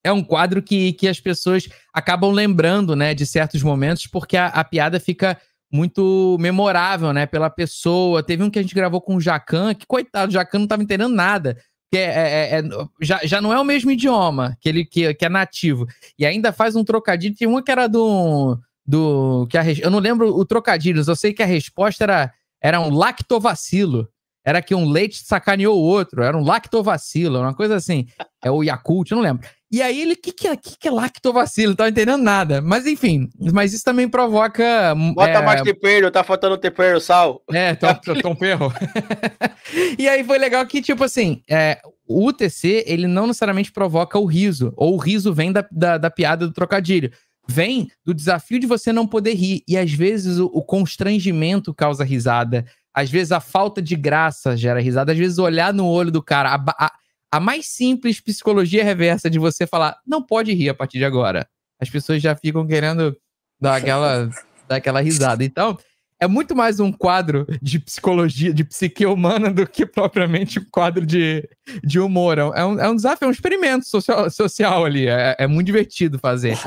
é um quadro que, que as pessoas acabam lembrando, né, de certos momentos, porque a, a piada fica muito memorável, né, pela pessoa. Teve um que a gente gravou com o Jacan, que coitado, o Jacan não tava entendendo nada. Que é, é, é, já, já não é o mesmo idioma que ele que, que é nativo. E ainda faz um trocadilho. Tinha uma que era do do que a eu não lembro o trocadilho, eu sei que a resposta era era um lactovacilo. Era que um leite sacaneou o outro, era um lactovacilo, uma coisa assim. É o Yakult, eu não lembro. E aí ele, o que, que, é, que, que é lactovacilo? Não tava entendendo nada. Mas enfim, mas isso também provoca. Bota é... mais tempero, tá faltando tempero, sal. É, tom, tom perro. e aí foi legal que, tipo assim, é, o UTC, ele não necessariamente provoca o riso, ou o riso vem da, da, da piada do trocadilho vem do desafio de você não poder rir. E às vezes o, o, constrangimento causa risada. Às vezes a falta de graça gera risada. Às vezes olhar no olho do cara. A, a, a mais simples psicologia reversa de você falar, não pode rir a partir de agora. As pessoas já ficam querendo dar aquela, dar aquela risada. Então, é muito mais um quadro de psicologia, de psique humana, do que propriamente um quadro de, de humor. É um, é um desafio, é um experimento social, social ali. É, é muito divertido fazer.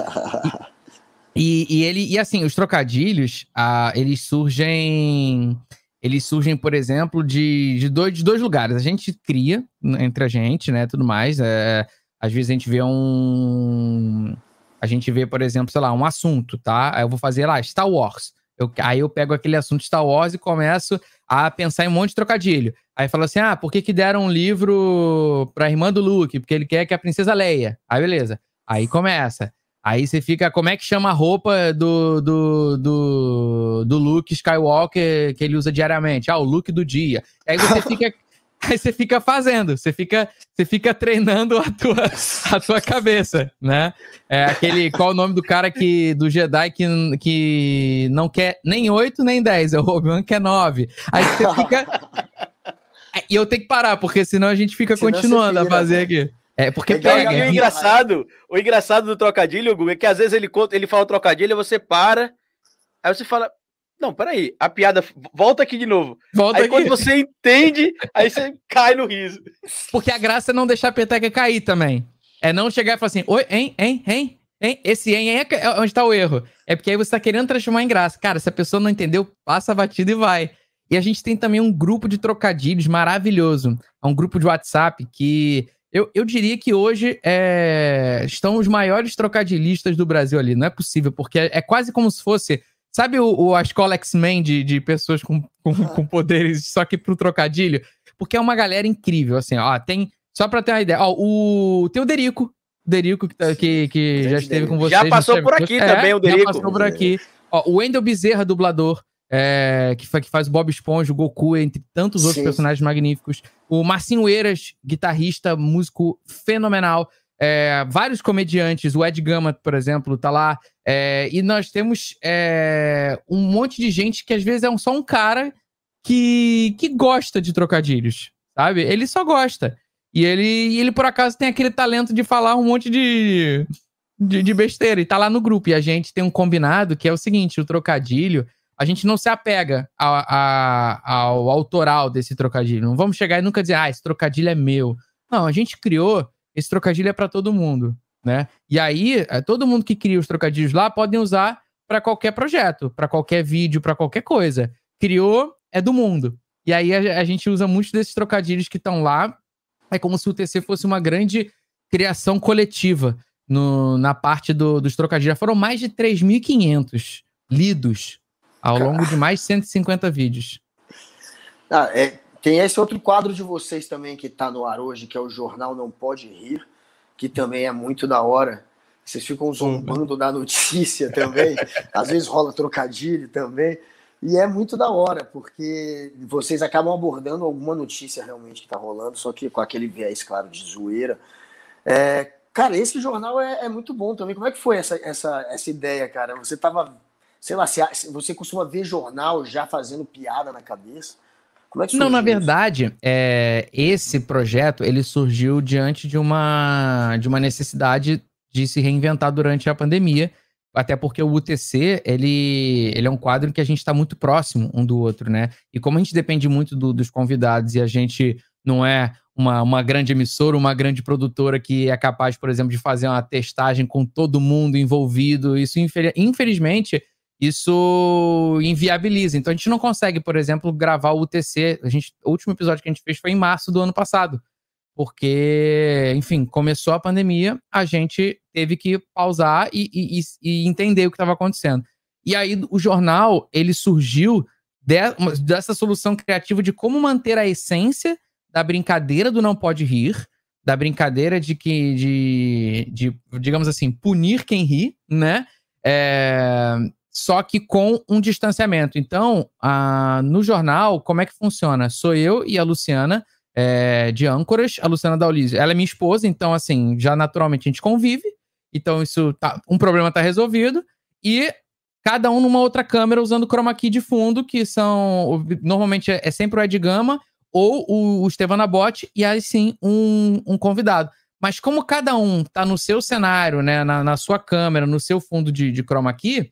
E, e, ele, e assim, os trocadilhos, ah, eles surgem. Eles surgem, por exemplo, de, de, dois, de dois lugares. A gente cria entre a gente, né? Tudo mais. É, às vezes a gente vê um. A gente vê, por exemplo, sei lá, um assunto, tá? Aí eu vou fazer lá, Star Wars. Eu, aí eu pego aquele assunto Star Wars e começo a pensar em um monte de trocadilho. Aí fala assim: ah, por que, que deram um livro pra irmã do Luke? Porque ele quer que a princesa leia. Aí beleza. Aí começa. Aí você fica, como é que chama a roupa do, do, do, do Luke Skywalker que ele usa diariamente? Ah, o look do dia. Aí você fica Aí você fica fazendo, você fica, você fica treinando a tua, a tua cabeça, né? É aquele, qual o nome do cara que, do Jedi que, que não quer nem 8 nem 10, é o Obi-Wan que é 9. Aí você fica... E eu tenho que parar, porque senão a gente fica senão continuando a fazer aqui. É porque é, pega. E o engraçado, o engraçado do trocadilho, Hugo, é que às vezes ele conta, ele fala o trocadilho, você para, aí você fala, não, peraí. A piada. Volta aqui de novo. Volta aí aqui. quando você entende, aí você cai no riso. Porque a graça é não deixar a peteca cair também. É não chegar e falar assim: oi, hein, hein, hein, hein. Esse hein, hein é onde tá o erro. É porque aí você tá querendo transformar em graça. Cara, se a pessoa não entendeu, passa a batida e vai. E a gente tem também um grupo de trocadilhos maravilhoso. É um grupo de WhatsApp que eu, eu diria que hoje é, estão os maiores trocadilhistas do Brasil ali. Não é possível, porque é, é quase como se fosse. Sabe o, o, a escola X-Men de, de pessoas com, com, com, poderes, só que pro trocadilho? Porque é uma galera incrível, assim, ó. Tem. Só pra ter uma ideia. Ó, o, tem o Derico. Derico que, tá, que, que já esteve com vocês. Já passou por aqui é, também, o Derico. Já passou por aqui. Ó, o Wendel Bezerra, dublador é, que, que, faz o Bob Esponja, o Goku, entre tantos outros Sim. personagens magníficos. O Marcinho Eiras, guitarrista, músico fenomenal. É, vários comediantes, o Ed Gama, por exemplo, tá lá. É, e nós temos é, um monte de gente que às vezes é um, só um cara que, que gosta de trocadilhos, sabe? Ele só gosta. E ele, ele, por acaso, tem aquele talento de falar um monte de, de, de besteira. E tá lá no grupo. E a gente tem um combinado que é o seguinte: o trocadilho a gente não se apega a, a, ao autoral desse trocadilho. Não vamos chegar e nunca dizer, ah, esse trocadilho é meu. Não, a gente criou, esse trocadilho é para todo mundo, né? E aí, é, todo mundo que cria os trocadilhos lá podem usar para qualquer projeto, para qualquer vídeo, para qualquer coisa. Criou, é do mundo. E aí a, a gente usa muitos desses trocadilhos que estão lá. É como se o TC fosse uma grande criação coletiva no, na parte do, dos trocadilhos. Já foram mais de 3.500 lidos ao longo de mais de 150 vídeos. Ah, é, tem esse outro quadro de vocês também que está no ar hoje, que é o Jornal Não Pode Rir, que também é muito da hora. Vocês ficam zombando da notícia também. Às vezes rola trocadilho também. E é muito da hora, porque vocês acabam abordando alguma notícia realmente que está rolando, só que com aquele viés, claro, de zoeira. É, cara, esse jornal é, é, muito bom também. Como é que foi essa, essa, essa ideia, cara? Você estava sei lá, se você costuma ver jornal já fazendo piada na cabeça? Como é que Não, na verdade, é, esse projeto ele surgiu diante de uma, de uma necessidade de se reinventar durante a pandemia, até porque o UTC ele, ele é um quadro em que a gente está muito próximo um do outro, né? E como a gente depende muito do, dos convidados e a gente não é uma, uma grande emissora, uma grande produtora que é capaz, por exemplo, de fazer uma testagem com todo mundo envolvido, isso infelizmente isso inviabiliza. Então a gente não consegue, por exemplo, gravar o UTC. A gente, o último episódio que a gente fez foi em março do ano passado. Porque, enfim, começou a pandemia, a gente teve que pausar e, e, e entender o que estava acontecendo. E aí o jornal, ele surgiu de, dessa solução criativa de como manter a essência da brincadeira do não pode rir, da brincadeira de que, de, de digamos assim, punir quem ri, né? É, só que com um distanciamento. Então, a, no jornal, como é que funciona? Sou eu e a Luciana é, de âncoras, a Luciana Daulise. Ela é minha esposa, então, assim, já naturalmente a gente convive. Então, isso tá, um problema está resolvido. E cada um numa outra câmera usando chroma key de fundo, que são. Normalmente é, é sempre o Ed Gama ou o, o Estevan e aí sim um, um convidado. Mas como cada um tá no seu cenário, né, na, na sua câmera, no seu fundo de, de chroma key,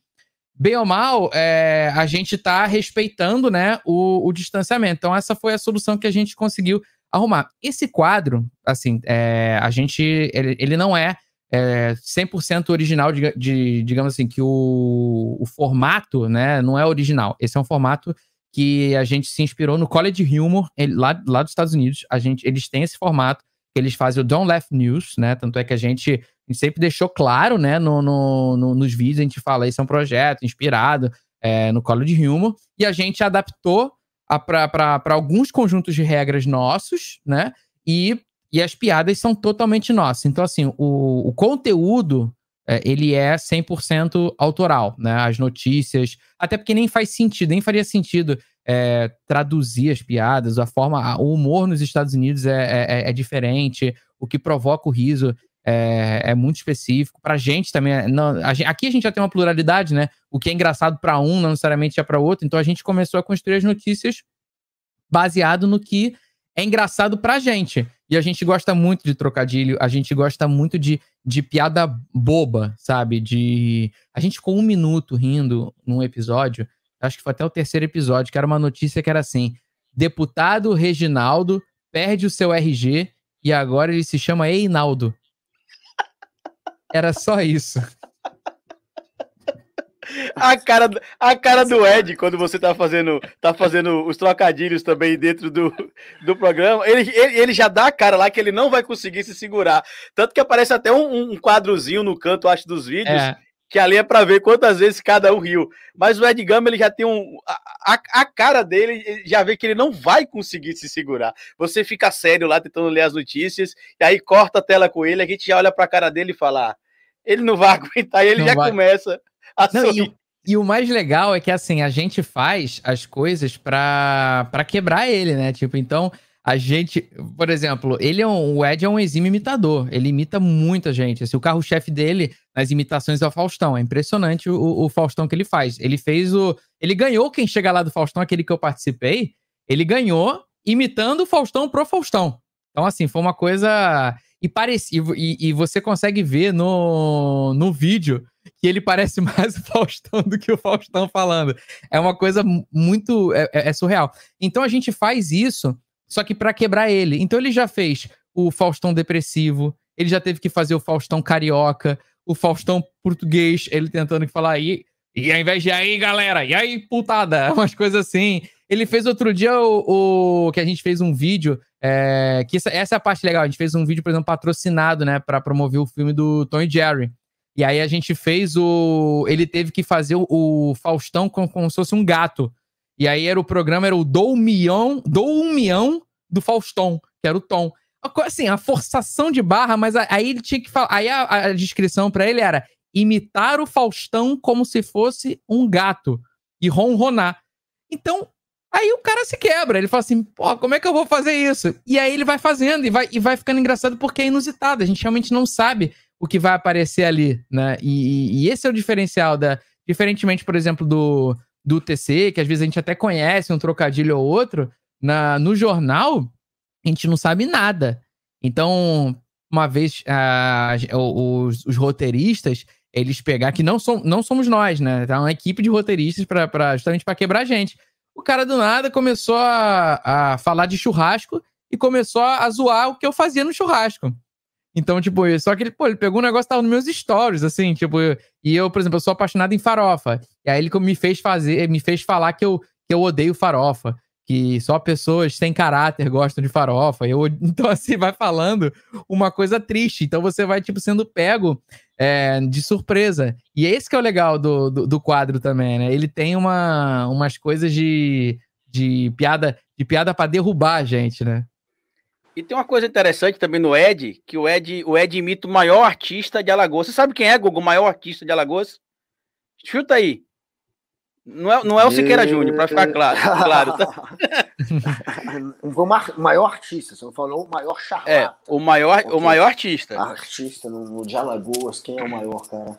bem ou mal, é, a gente está respeitando né, o, o, distanciamento. Então, essa foi a solução que a gente conseguiu arrumar. Esse quadro, assim, é, a gente. Ele, ele não é, é 100% original, de, de, digamos assim, que o, o formato né, não é original. Esse é um formato que a gente se inspirou no College Humor, ele, lá, lá dos Estados Unidos. A gente, eles têm esse formato eles fazem o Don't Laugh News, né? Tanto é que a gente a gente sempre deixou claro, né, no, no, no, nos vídeos, a gente fala, esse é um projeto inspirado é, no Colo de Humo, e a gente adaptou para alguns conjuntos de regras nossos, né, e, e as piadas são totalmente nossas. Então, assim, o, o conteúdo, é, ele é 100% autoral, né, as notícias, até porque nem faz sentido, nem faria sentido é, traduzir as piadas, a forma, o humor nos Estados Unidos é, é, é diferente, o que provoca o riso é, é muito específico. Pra gente também, é, não, a gente, aqui a gente já tem uma pluralidade, né? O que é engraçado para um não necessariamente é para outro. Então a gente começou a construir as notícias baseado no que é engraçado pra gente. E a gente gosta muito de trocadilho, a gente gosta muito de, de piada boba, sabe? De. A gente ficou um minuto rindo num episódio, acho que foi até o terceiro episódio, que era uma notícia que era assim: deputado Reginaldo perde o seu RG e agora ele se chama Einaldo. Era só isso. A cara, a cara do Ed, quando você tá fazendo, tá fazendo os trocadilhos também dentro do, do programa, ele, ele, ele já dá a cara lá que ele não vai conseguir se segurar. Tanto que aparece até um, um quadrozinho no canto, acho, dos vídeos, é. Que ali é para ver quantas vezes cada um riu. Mas o Ed Gama, ele já tem um. A, a cara dele já vê que ele não vai conseguir se segurar. Você fica sério lá tentando ler as notícias, e aí corta a tela com ele, a gente já olha pra cara dele e fala. Ah, ele não vai aguentar, e ele não já vai. começa não, e, e, o mais legal é que assim, a gente faz as coisas pra quebrar ele, né? Tipo, então, a gente, por exemplo, ele é um, o Ed é um exímio imitador. Ele imita muita gente. Assim, o carro-chefe dele nas imitações é o Faustão. É impressionante o, o Faustão que ele faz. Ele fez o. Ele ganhou quem chega lá do Faustão, aquele que eu participei. Ele ganhou imitando o Faustão pro Faustão. Então, assim, foi uma coisa. E, pareci, e, e você consegue ver no, no vídeo que ele parece mais o Faustão do que o Faustão falando. É uma coisa muito. É, é, é surreal. Então a gente faz isso, só que para quebrar ele. Então ele já fez o Faustão depressivo, ele já teve que fazer o Faustão carioca, o Faustão português, ele tentando falar aí. E ao invés de aí, galera, e aí, putada, umas coisas assim. Ele fez outro dia o, o que a gente fez um vídeo, é, que essa, essa, é a parte legal. A gente fez um vídeo, por exemplo, patrocinado, né, para promover o filme do Tom e Jerry. E aí a gente fez o. Ele teve que fazer o, o Faustão como, como se fosse um gato. E aí era o programa, era o Dou Mião, Dou um Mião do Faustão, que era o Tom. Assim, a forçação de barra, mas aí ele tinha que falar. Aí a, a descrição para ele era imitar o Faustão como se fosse um gato e ronronar. Então, aí o cara se quebra. Ele fala assim: pô, como é que eu vou fazer isso? E aí ele vai fazendo e vai, e vai ficando engraçado porque é inusitado. A gente realmente não sabe o que vai aparecer ali, né? E, e, esse é o diferencial da. Diferentemente, por exemplo, do, do TC, que às vezes a gente até conhece um trocadilho ou outro, na, no jornal, a gente não sabe nada. Então, uma vez os, os, roteiristas, eles pegar, que não, som, não somos nós, né? Tá uma equipe de roteiristas para justamente para quebrar a gente. O cara do nada começou a, a falar de churrasco e começou a zoar o que eu fazia no churrasco. Então, tipo, só que ele, pô, ele pegou um negócio que tava nos meus stories, assim, tipo, e eu, por exemplo, eu sou apaixonado em farofa. E aí ele me fez fazer, me fez falar que eu, que eu odeio farofa. Que só pessoas sem caráter gostam de farofa. Eu, então, assim, vai falando uma coisa triste. Então você vai, tipo, sendo pego é, de surpresa. E esse que é o legal do, do, do, quadro também, né? Ele tem uma, umas coisas de, de piada, de piada para derrubar a gente, né? E tem uma coisa interessante também no Ed, que o Ed, o Ed imita o maior artista de Alagoas. Você sabe quem é, o maior artista de Alagoas? Chuta aí. Não é, não é o Siqueira Júnior, para ficar claro. claro tá? o maior artista, você não falou o maior charlata. É, o maior, o maior artista. Artista no, no de Alagoas, quem é o maior, cara? O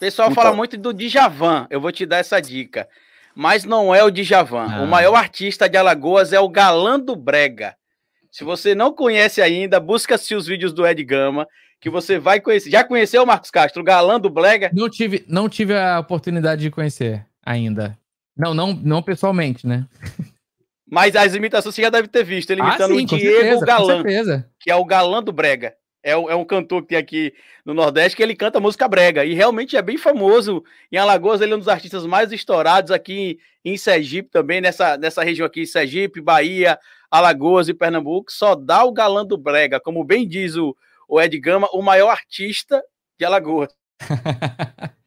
pessoal então... fala muito do Djavan, eu vou te dar essa dica. Mas não é o Djavan. Ah. O maior artista de Alagoas é o Galã do Brega. Se você não conhece ainda, busca-se os vídeos do Ed Gama, que você vai conhecer. Já conheceu o Marcos Castro, o galã do Blega? Não tive, não tive a oportunidade de conhecer ainda. Não, não, não pessoalmente, né? Mas as imitações você já deve ter visto. Ele ah, imitando ah, sim, o Diego certeza, Galã, que é o galã do Brega. É, é, um cantor que tem aqui no Nordeste que ele canta música brega. E realmente é bem famoso. Em Alagoas, ele é um dos artistas mais estourados aqui em, em Sergipe também, nessa, nessa região aqui, Sergipe, Bahia, Alagoas e Pernambuco, só dá o galã do Brega, como bem diz o, o Ed Gama, o maior artista de Alagoas.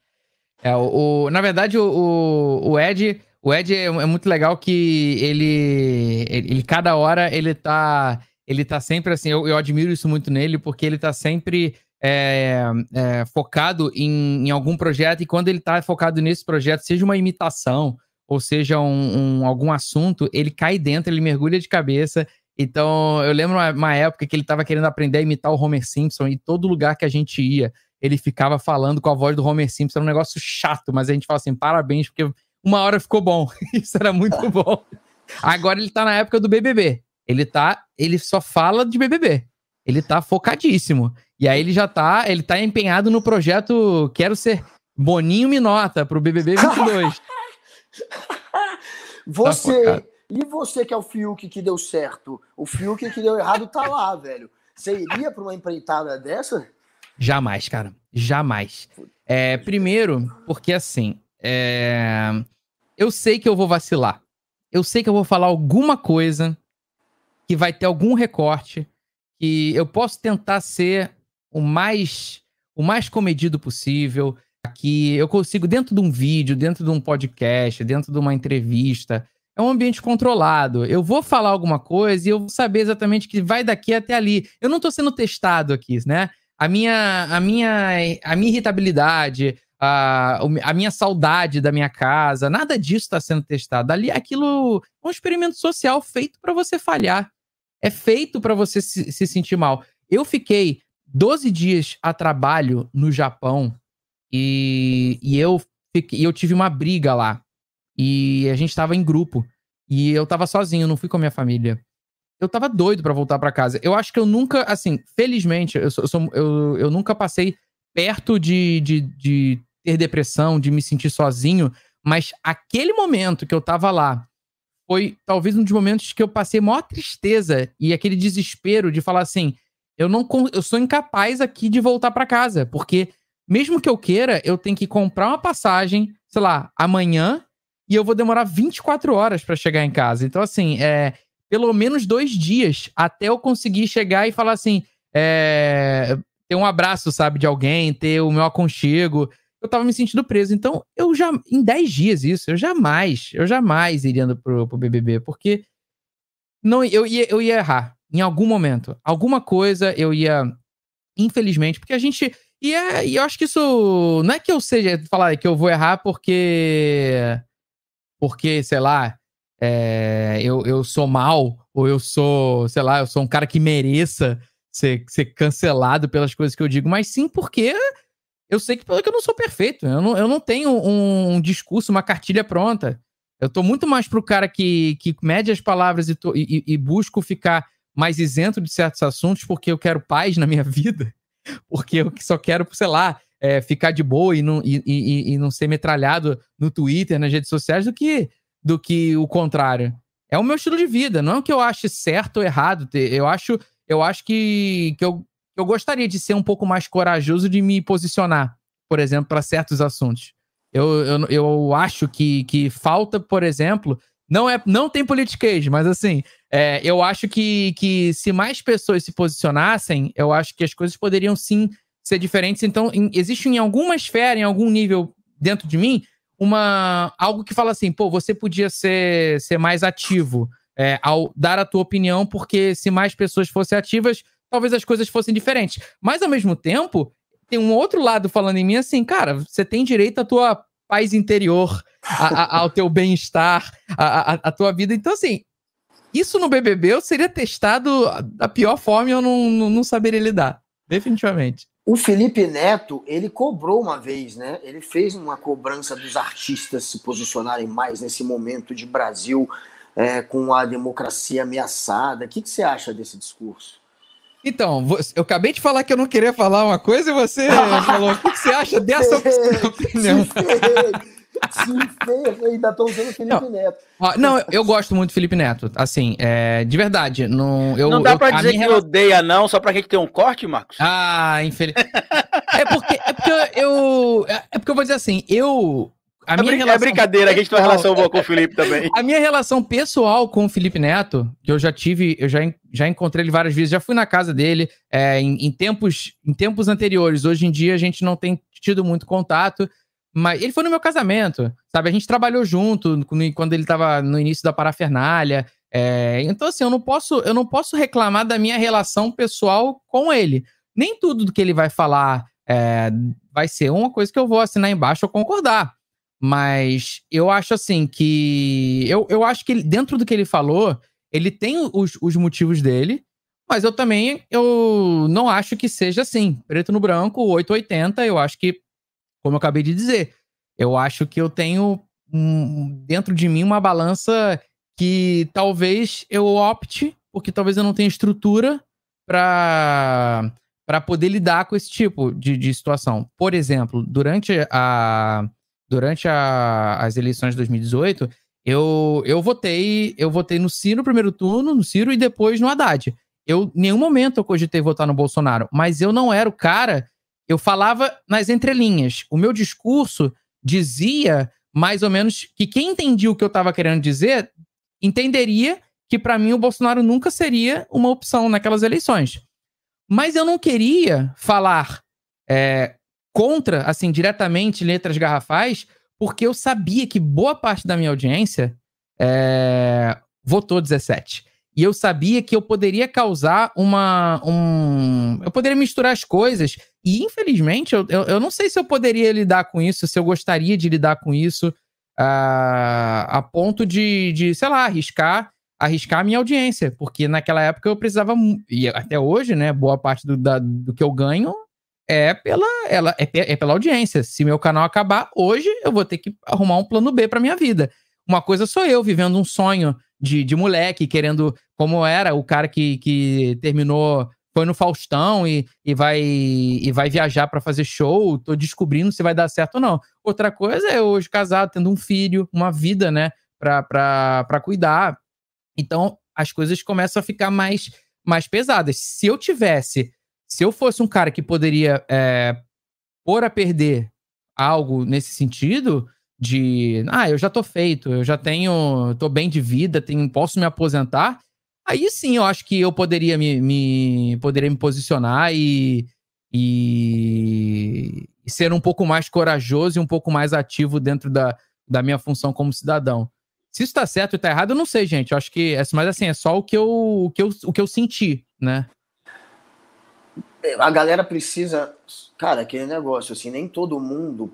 é, o, o, na verdade, o, o Ed, o Ed é, é, muito legal que ele, ele, ele, cada hora ele tá, ele tá sempre assim, eu, eu admiro isso muito nele, porque ele tá sempre é, é, focado em, em, algum projeto, e quando ele tá focado nesse projeto, seja uma imitação, ou seja um, um, algum assunto, ele cai dentro, ele mergulha de cabeça. Então, eu lembro uma, uma época que ele estava querendo aprender a imitar o Homer Simpson e todo lugar que a gente ia, ele ficava falando com a voz do Homer Simpson. Era um negócio chato, mas a gente fala assim: parabéns, porque uma hora ficou bom. Isso era muito bom. Agora ele tá na época do BBB. Ele tá, ele só fala de BBB. Ele tá focadíssimo. E aí ele já tá, ele tá empenhado no projeto Quero ser Boninho Minota pro BBB 22. você. Tá e você que é o Fiuk que deu certo? O Fiuk que deu errado tá lá, velho. Você iria para uma empreitada dessa? Jamais, cara. Jamais. É, primeiro, porque assim, é... eu sei que eu vou vacilar. Eu sei que eu vou falar alguma coisa que vai ter algum recorte, que eu posso tentar ser o mais o mais comedido possível, que eu consigo dentro de um vídeo, dentro de um podcast, dentro de uma entrevista, é um ambiente controlado. Eu vou falar alguma coisa e eu vou saber exatamente que vai daqui até ali. Eu não estou sendo testado aqui, né? A minha, a minha, a minha irritabilidade, a, a minha saudade da minha casa, nada disso está sendo testado. Ali, aquilo é um experimento social feito para você falhar. É feito para você se, se sentir mal. Eu fiquei 12 dias a trabalho no Japão e, e eu, fiquei, eu tive uma briga lá e a gente tava em grupo. E eu tava sozinho, não fui com a minha família. Eu tava doido para voltar para casa. Eu acho que eu nunca, assim, felizmente, eu, sou, eu, eu nunca passei perto de, de, de ter depressão, de me sentir sozinho, mas aquele momento que eu tava lá foi talvez um dos momentos que eu passei maior tristeza e aquele desespero de falar assim: eu não eu sou incapaz aqui de voltar para casa, porque mesmo que eu queira, eu tenho que comprar uma passagem, sei lá, amanhã e eu vou demorar 24 horas para chegar em casa. Então, assim, é pelo menos dois dias até eu conseguir chegar e falar assim: é, ter um abraço, sabe, de alguém, ter o meu aconchego. Eu tava me sentindo preso. Então, eu já, em 10 dias isso, eu jamais, eu jamais iria pro, pro BBB, porque não, eu ia, eu ia errar em algum momento. Alguma coisa eu ia, infelizmente, porque a gente. E, é, e eu acho que isso. Não é que eu seja falar que eu vou errar porque porque, sei lá, é, eu, eu sou mal, ou eu sou, sei lá, eu sou um cara que mereça ser, ser cancelado pelas coisas que eu digo, mas sim porque eu sei que, que eu não sou perfeito. Eu não, eu não tenho um, um discurso, uma cartilha pronta. Eu tô muito mais pro cara que, que mede as palavras e, tô, e, e, busco ficar mais isento de certos assuntos porque eu quero paz na minha vida. Porque eu só quero, sei lá, é, ficar de boa e não, e, e, e, não ser metralhado no Twitter, nas redes sociais, do que, do que o contrário. É o meu estilo de vida, não é o que eu acho certo ou errado. Eu acho, eu acho que, que eu, eu gostaria de ser um pouco mais corajoso de me posicionar, por exemplo, para certos assuntos. Eu, eu, eu acho que, que falta, por exemplo, não é não tem politiquês, mas assim, é, eu acho que, que se mais pessoas se posicionassem, eu acho que as coisas poderiam sim ser diferentes. Então, em, existe em alguma esfera, em algum nível dentro de mim, uma algo que fala assim, pô, você podia ser, ser mais ativo é, ao dar a tua opinião, porque se mais pessoas fossem ativas, talvez as coisas fossem diferentes. Mas, ao mesmo tempo, tem um outro lado falando em mim assim, cara, você tem direito à tua paz interior, a, a, ao teu bem-estar, a, tua vida. Então, assim, isso no BBB eu seria testado da pior forma e eu não, não, não saberia lidar. Definitivamente. O Felipe Neto, ele cobrou uma vez, né? Ele fez uma cobrança dos artistas se posicionarem mais nesse momento de Brasil é, com a democracia ameaçada. O que, que você acha desse discurso? Então, eu acabei de falar que eu não queria falar uma coisa e você falou. O que, que você acha dessa opinião? Se ainda tô usando o Felipe não, Neto. não, eu gosto muito do Felipe Neto. Assim, é, de verdade. Não, eu, não dá eu, pra dizer que relação... odeia, não, só pra gente ter um corte, Marcos? Ah, infelizmente. é, porque, é porque eu. É porque eu vou dizer assim, eu. A é, minha relação é brincadeira, a gente tem uma relação boa com o Felipe também. A minha relação pessoal com o Felipe Neto, que eu já tive, eu já, já encontrei ele várias vezes, já fui na casa dele é, em, em, tempos, em tempos anteriores. Hoje em dia a gente não tem tido muito contato. Mas ele foi no meu casamento, sabe? A gente trabalhou junto quando ele estava no início da parafernália. É, então, assim, eu não posso, eu não posso reclamar da minha relação pessoal com ele. Nem tudo do que ele vai falar é, vai ser uma coisa que eu vou assinar embaixo ou concordar. Mas eu acho assim que. Eu, eu acho que dentro do que ele falou, ele tem os, os motivos dele, mas eu também eu não acho que seja assim. Preto no branco, 880, eu acho que como eu acabei de dizer. Eu acho que eu tenho um, dentro de mim uma balança que talvez eu opte, porque talvez eu não tenha estrutura para para poder lidar com esse tipo de, de situação. Por exemplo, durante, a, durante a, as eleições de 2018, eu, eu votei eu votei no Ciro no primeiro turno, no Ciro e depois no Haddad. Eu, em nenhum momento eu cogitei votar no Bolsonaro, mas eu não era o cara eu falava nas entrelinhas. O meu discurso dizia mais ou menos que quem entendia o que eu estava querendo dizer entenderia que para mim o Bolsonaro nunca seria uma opção naquelas eleições. Mas eu não queria falar é, contra, assim, diretamente letras garrafais, porque eu sabia que boa parte da minha audiência é, votou 17. E eu sabia que eu poderia causar uma. Um, eu poderia misturar as coisas. E, infelizmente, eu, eu, eu, não sei se eu poderia lidar com isso, se eu gostaria de lidar com isso, uh, a ponto de, de, sei lá, arriscar arriscar a minha audiência, porque naquela época eu precisava, e até hoje, né, boa parte do, da, do que eu ganho é pela, ela, é, é, pela audiência. Se meu canal acabar hoje, eu vou ter que arrumar um plano B para minha vida. Uma coisa sou eu vivendo um sonho de, de moleque, querendo, como era o cara que, que terminou, foi no Faustão e, e, vai, e vai viajar para fazer show, tô descobrindo se vai dar certo ou não. Outra coisa é hoje casado, tendo um filho, uma vida, né, para cuidar. Então, as coisas começam a ficar mais, mais pesadas. Se eu tivesse, se eu fosse um cara que poderia é, pôr a perder algo nesse sentido, de ah, eu já tô feito, eu já tenho, tô bem de vida, tenho, posso me aposentar, aí sim eu acho que eu poderia me, me poderia me posicionar e, e, ser um pouco mais corajoso e um pouco mais ativo dentro da, da minha função como cidadão. Se isso tá certo ou tá errado, eu não sei, gente. Eu acho que, mas assim, é só o que eu, o que eu, o que eu senti, né? A galera precisa, cara, aquele negócio, assim, nem todo mundo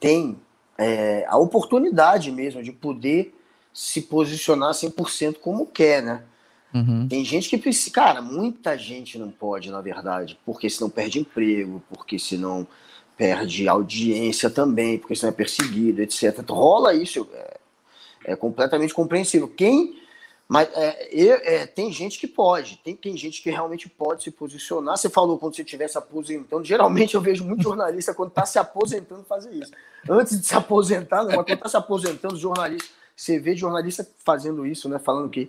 tem é, a oportunidade mesmo de poder se posicionar 100% como quer, né? Uhum. Tem gente que precisa, cara, muita gente não pode, na verdade, porque senão perde emprego, porque senão perde audiência também, porque senão é perseguido, etc. Rola isso, é, é completamente compreensível. Quem mas é, é, tem gente que pode, tem, tem gente que realmente pode se posicionar. Você falou quando você estiver se aposentando. Geralmente eu vejo muito jornalista quando está se aposentando fazer isso. Antes de se aposentar, não, mas quando está se aposentando, jornalista, você vê jornalista fazendo isso, né? Falando que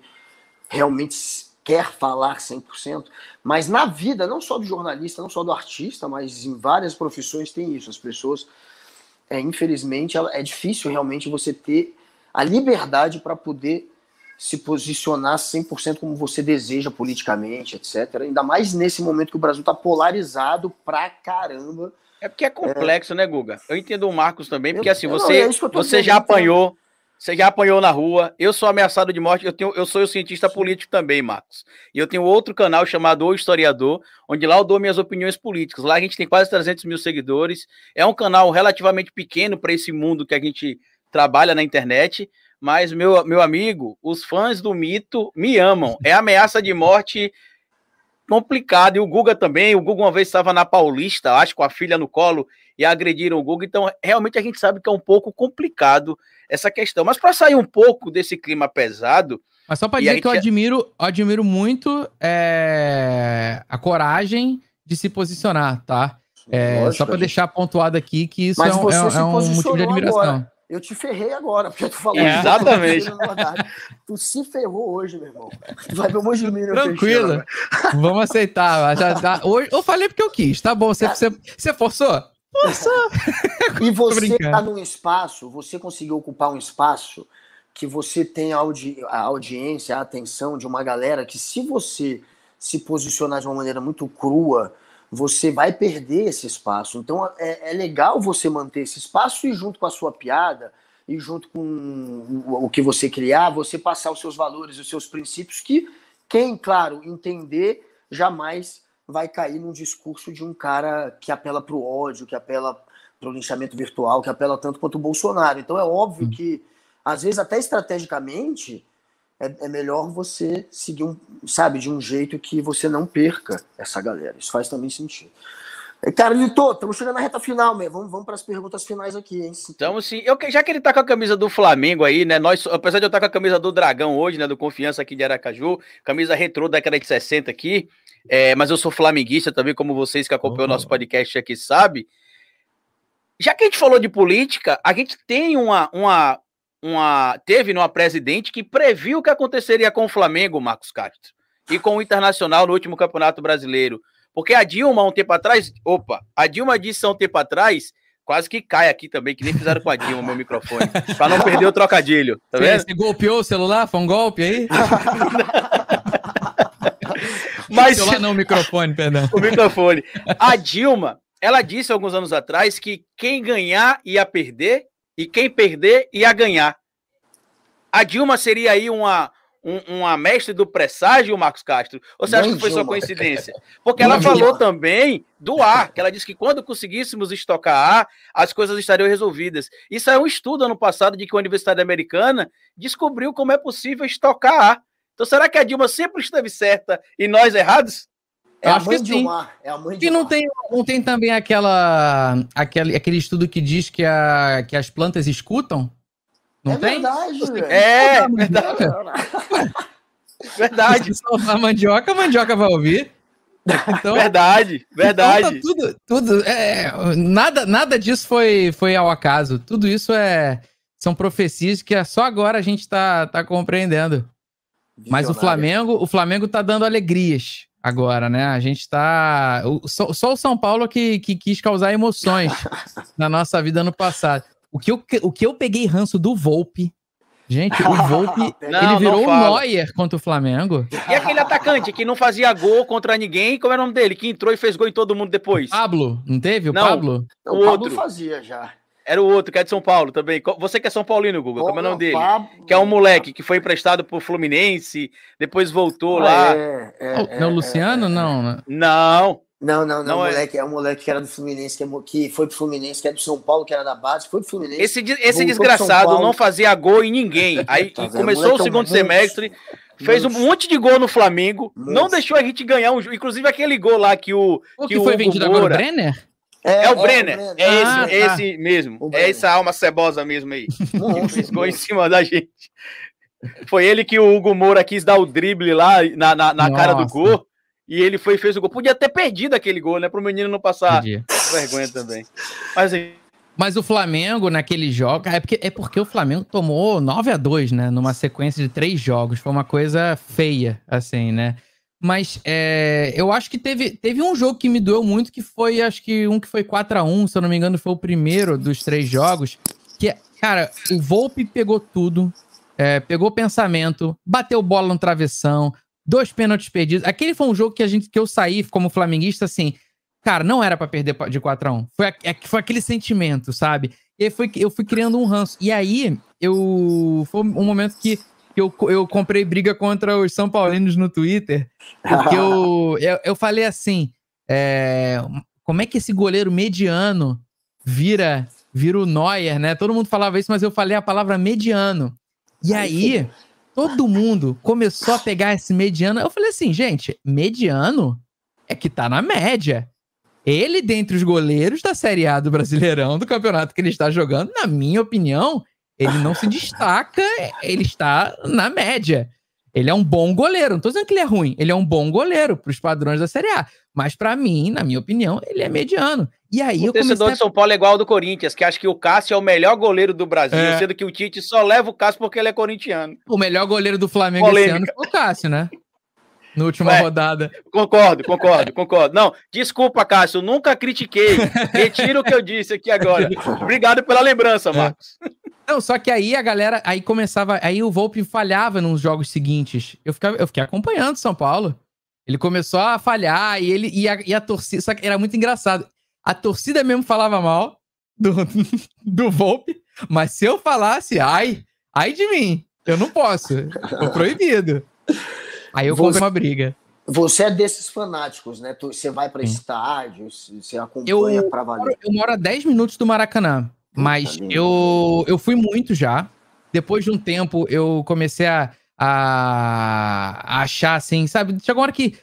realmente quer falar 100%. Mas na vida, não só do jornalista, não só do artista, mas em várias profissões tem isso. As pessoas, é, infelizmente, é difícil realmente você ter a liberdade para poder se posicionar 100% como você deseja politicamente, etc. Ainda mais nesse momento que o Brasil está polarizado pra caramba. É porque é complexo, é... né, Guga? Eu entendo o Marcos também, porque assim, você, não, é você já apanhou, você já apanhou na rua, eu sou ameaçado de morte, eu, tenho, eu sou o cientista político também, Marcos. E eu tenho outro canal chamado O Historiador, onde lá eu dou minhas opiniões políticas. Lá a gente tem quase 300 mil seguidores. É um canal relativamente pequeno para esse mundo que a gente trabalha na internet, mas, meu, meu amigo, os fãs do mito me amam. É ameaça de morte complicada. E o Guga também. O Guga uma vez estava na Paulista, acho, com a filha no colo, e agrediram o Guga. Então, realmente, a gente sabe que é um pouco complicado essa questão. Mas para sair um pouco desse clima pesado. Mas só para dizer que eu admiro, admiro muito é, a coragem de se posicionar, tá? É, só para deixar pontuado aqui que isso Mas é, um, é, é um motivo de admiração. Agora eu te ferrei agora, porque tu falou. Exatamente. tu se ferrou hoje, meu irmão. Tu vai ver um monte de mim Tranquilo. Vamos aceitar. Já, já, hoje, eu falei porque eu quis, tá bom. Você, você, você forçou? Forçou. e você tá num espaço, você conseguiu ocupar um espaço que você tem a, audi a audiência, a atenção de uma galera que, se você se posicionar de uma maneira muito crua, você vai perder esse espaço. Então é, é, legal você manter esse espaço e junto com a sua piada e junto com o, que você criar, você passar os seus valores, os seus princípios, que quem, claro, entender jamais vai cair num discurso de um cara que apela para o ódio, que apela para o linchamento virtual, que apela tanto quanto o Bolsonaro. Então é óbvio hum. que, às vezes, até estrategicamente, é, é, melhor você seguir um, sabe, de um jeito que você não perca essa galera. Isso faz também sentido. Cara, Lito, estamos chegando na reta final, meu. Vamos, vamos para as perguntas finais aqui, hein? Então, sim. Eu, já que ele tá com a camisa do Flamengo aí, né? Nós, apesar de eu estar com a camisa do Dragão hoje, né? Do Confiança aqui de Aracaju, camisa retrô da década de 60 aqui. É, mas eu sou flamenguista também, como vocês que acompanham o nosso podcast aqui sabe. Já que a gente falou de política, a gente tem uma, uma, uma teve uma presidente que previu o que aconteceria com o Flamengo, Marcos Castro, e com o Internacional no último Campeonato Brasileiro. Porque a Dilma, um tempo atrás, opa, a Dilma disse há um tempo atrás, Quase que cai aqui também, que nem fizeram com a Dilma, meu microfone. Pra não perder o trocadilho. Tá vendo? Você golpeou o celular? Foi um golpe aí? Mas o celular não, o microfone, perdão. o microfone. A Dilma, ela disse alguns anos atrás que quem ganhar ia perder e quem perder ia ganhar. A Dilma seria aí uma, um, uma mestre do presságio, Marcos Castro? Ou você acha Não, que foi só Dilma. coincidência? Porque ela Não, falou Dilma. também do ar, que ela disse que quando conseguíssemos estocar ar, as coisas estariam resolvidas. Isso é um estudo ano passado de que a Universidade Americana descobriu como é possível estocar ar. Então será que a Dilma sempre esteve certa e nós errados? É a Acho mãe que de sim. Omar. É a mãe de E não Omar. tem, não tem também aquela, aquele, aquele estudo que diz que, a, que as plantas escutam? Não é tem? verdade, velho. É, verdade. Verdade, Se soltar a mandioca, a mandioca vai ouvir. Então, verdade, verdade. Então tá tudo, tudo é, nada, nada disso foi, foi ao acaso. Tudo isso é são profecias que é só agora a gente tá, tá compreendendo. Mas o. Flamengo, o Flamengo tá dando alegrias agora, né? A gente tá. o- só, só o São Paulo que, que quis causar emoções na nossa vida no passado. O que, eu, o que eu peguei ranço do Volpe. Gente, o Volpe. Não, ele virou o. Neuer contra o Flamengo. E aquele atacante que não fazia gol contra ninguém, como é o nome dele? Que entrou e fez gol em todo mundo depois. Pablo, não teve? O Não. Pablo? O o Pablo outro. fazia já. Era o outro, que é de São Paulo também. Você que é São Paulino, Guga, como é o nome dele? Que é um moleque que foi emprestado pro Fluminense, depois voltou lá. É, é, Oh, é, não, o é, Luciano? é. Não, né? Não, Não, não, não. Não o é. moleque, é. um moleque que era do Fluminense, que, é que foi pro Fluminense, que é do São Paulo, que era da base, foi pro Fluminense. esse, esse desgraçado não fazia gol em ninguém. Aí Tá começou o é um segundo monstro. semestre, fez um monte de gol no Flamengo, não deixou a gente ganhar um jogo. Inclusive aquele gol lá que o. O que que foi Hugo vendido agora, o Moura- Brenner? É, o Brenner. É esse, Ah, é esse mesmo. O É Brenner. essa alma cebosa mesmo aí. que gol em cima da gente. Foi ele que o Hugo Moura quis dar o drible lá na, na, na cara do gol. E ele foi e fez o gol. Podia ter perdido aquele gol, né? Pro menino não passar Entendi. vergonha também. Mas Mas o Flamengo, naquele jogo. É porque, é porque o Flamengo tomou 9 a 2 né? Numa sequência de três jogos. Foi uma coisa feia, assim, né? Mas é, eu acho que teve, teve um jogo que me doeu muito, que foi, acho que um que foi 4 a 1 se eu não me engano, foi o primeiro dos três jogos. Que, cara, o Volpe pegou tudo, é, pegou pensamento, bateu bola no travessão, dois pênaltis perdidos. Aquele foi um jogo que a gente que eu saí como flamenguista, assim, cara, não era pra perder de 4 a 1 Foi, é, foi aquele sentimento, sabe? E foi, eu fui criando um ranço. E aí, eu. Foi um momento que que eu, eu comprei briga contra os São Paulinos no Twitter. Porque eu, eu, eu falei assim: é, como é que esse goleiro mediano vira, vira o Neuer, né? Todo mundo falava isso, mas eu falei a palavra mediano. E aí, todo mundo começou a pegar esse mediano. Eu falei assim, gente, mediano é que tá na média. Ele, dentre os goleiros da Série A do Brasileirão, do campeonato que ele está jogando, na minha opinião, ele não se destaca, ele está na média. Ele é um bom goleiro. Não tô dizendo que ele é ruim, ele é um bom goleiro para os padrões da Série A. Mas para mim, na minha opinião, ele é mediano. E aí o eu torcedor a de São Paulo é igual ao do Corinthians, que acha que o Cássio é o melhor goleiro do Brasil, É. sendo que o Tite só leva o Cássio porque ele é corintiano. O melhor goleiro do Flamengo esse Polêmica. ano foi o Cássio, né? Na última Ué. rodada. Concordo, concordo, concordo. Não, desculpa, Cássio, nunca critiquei. Retiro o que eu disse aqui agora. Obrigado pela lembrança, Marcos. Não, só que aí a galera, aí começava, aí o Volpe falhava nos jogos seguintes. Eu, ficava, eu fiquei acompanhando São Paulo. Ele começou a falhar e ele e a, e a torcida, só que era muito engraçado. A torcida mesmo falava mal do, do Volpe, mas se eu falasse, ai, ai de mim, eu não posso, tô proibido. Aí eu comprei uma briga. Você é desses fanáticos, né? Você vai para Sim. estádios, você acompanha pra valer. Eu moro a 10 minutos do Maracanã, mas eu, eu fui muito já. Depois de um tempo, eu comecei a, a, a achar assim, sabe? Chegou uma hora que,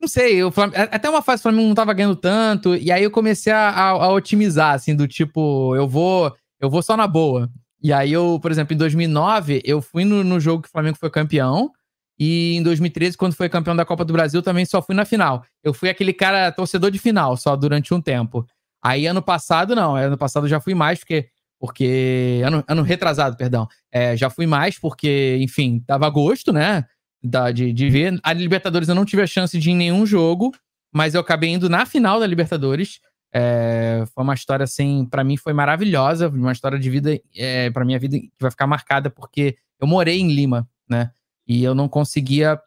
não sei, Flam- até uma fase o Flamengo não tava ganhando tanto, e aí eu comecei a, a- a otimizar, assim, do tipo, eu vou, eu vou só na boa. E aí eu, por exemplo, em 2009, eu fui no, no jogo que o Flamengo foi campeão, e em 2013, quando foi campeão da Copa do Brasil, também só fui na final. Eu fui aquele cara torcedor de final, só durante um tempo. Aí ano passado, não. Ano passado eu já fui mais, porque. porque ano, ano retrasado, perdão. É, já fui mais, porque, enfim, tava gosto, né? Da, de, de ver. A Libertadores eu não tive a chance de ir em nenhum jogo, mas eu acabei indo na final da Libertadores. É, foi uma história, assim, para mim foi maravilhosa, uma história de vida, é, para minha vida, que vai ficar marcada, porque eu morei em Lima, né? E eu não conseguia,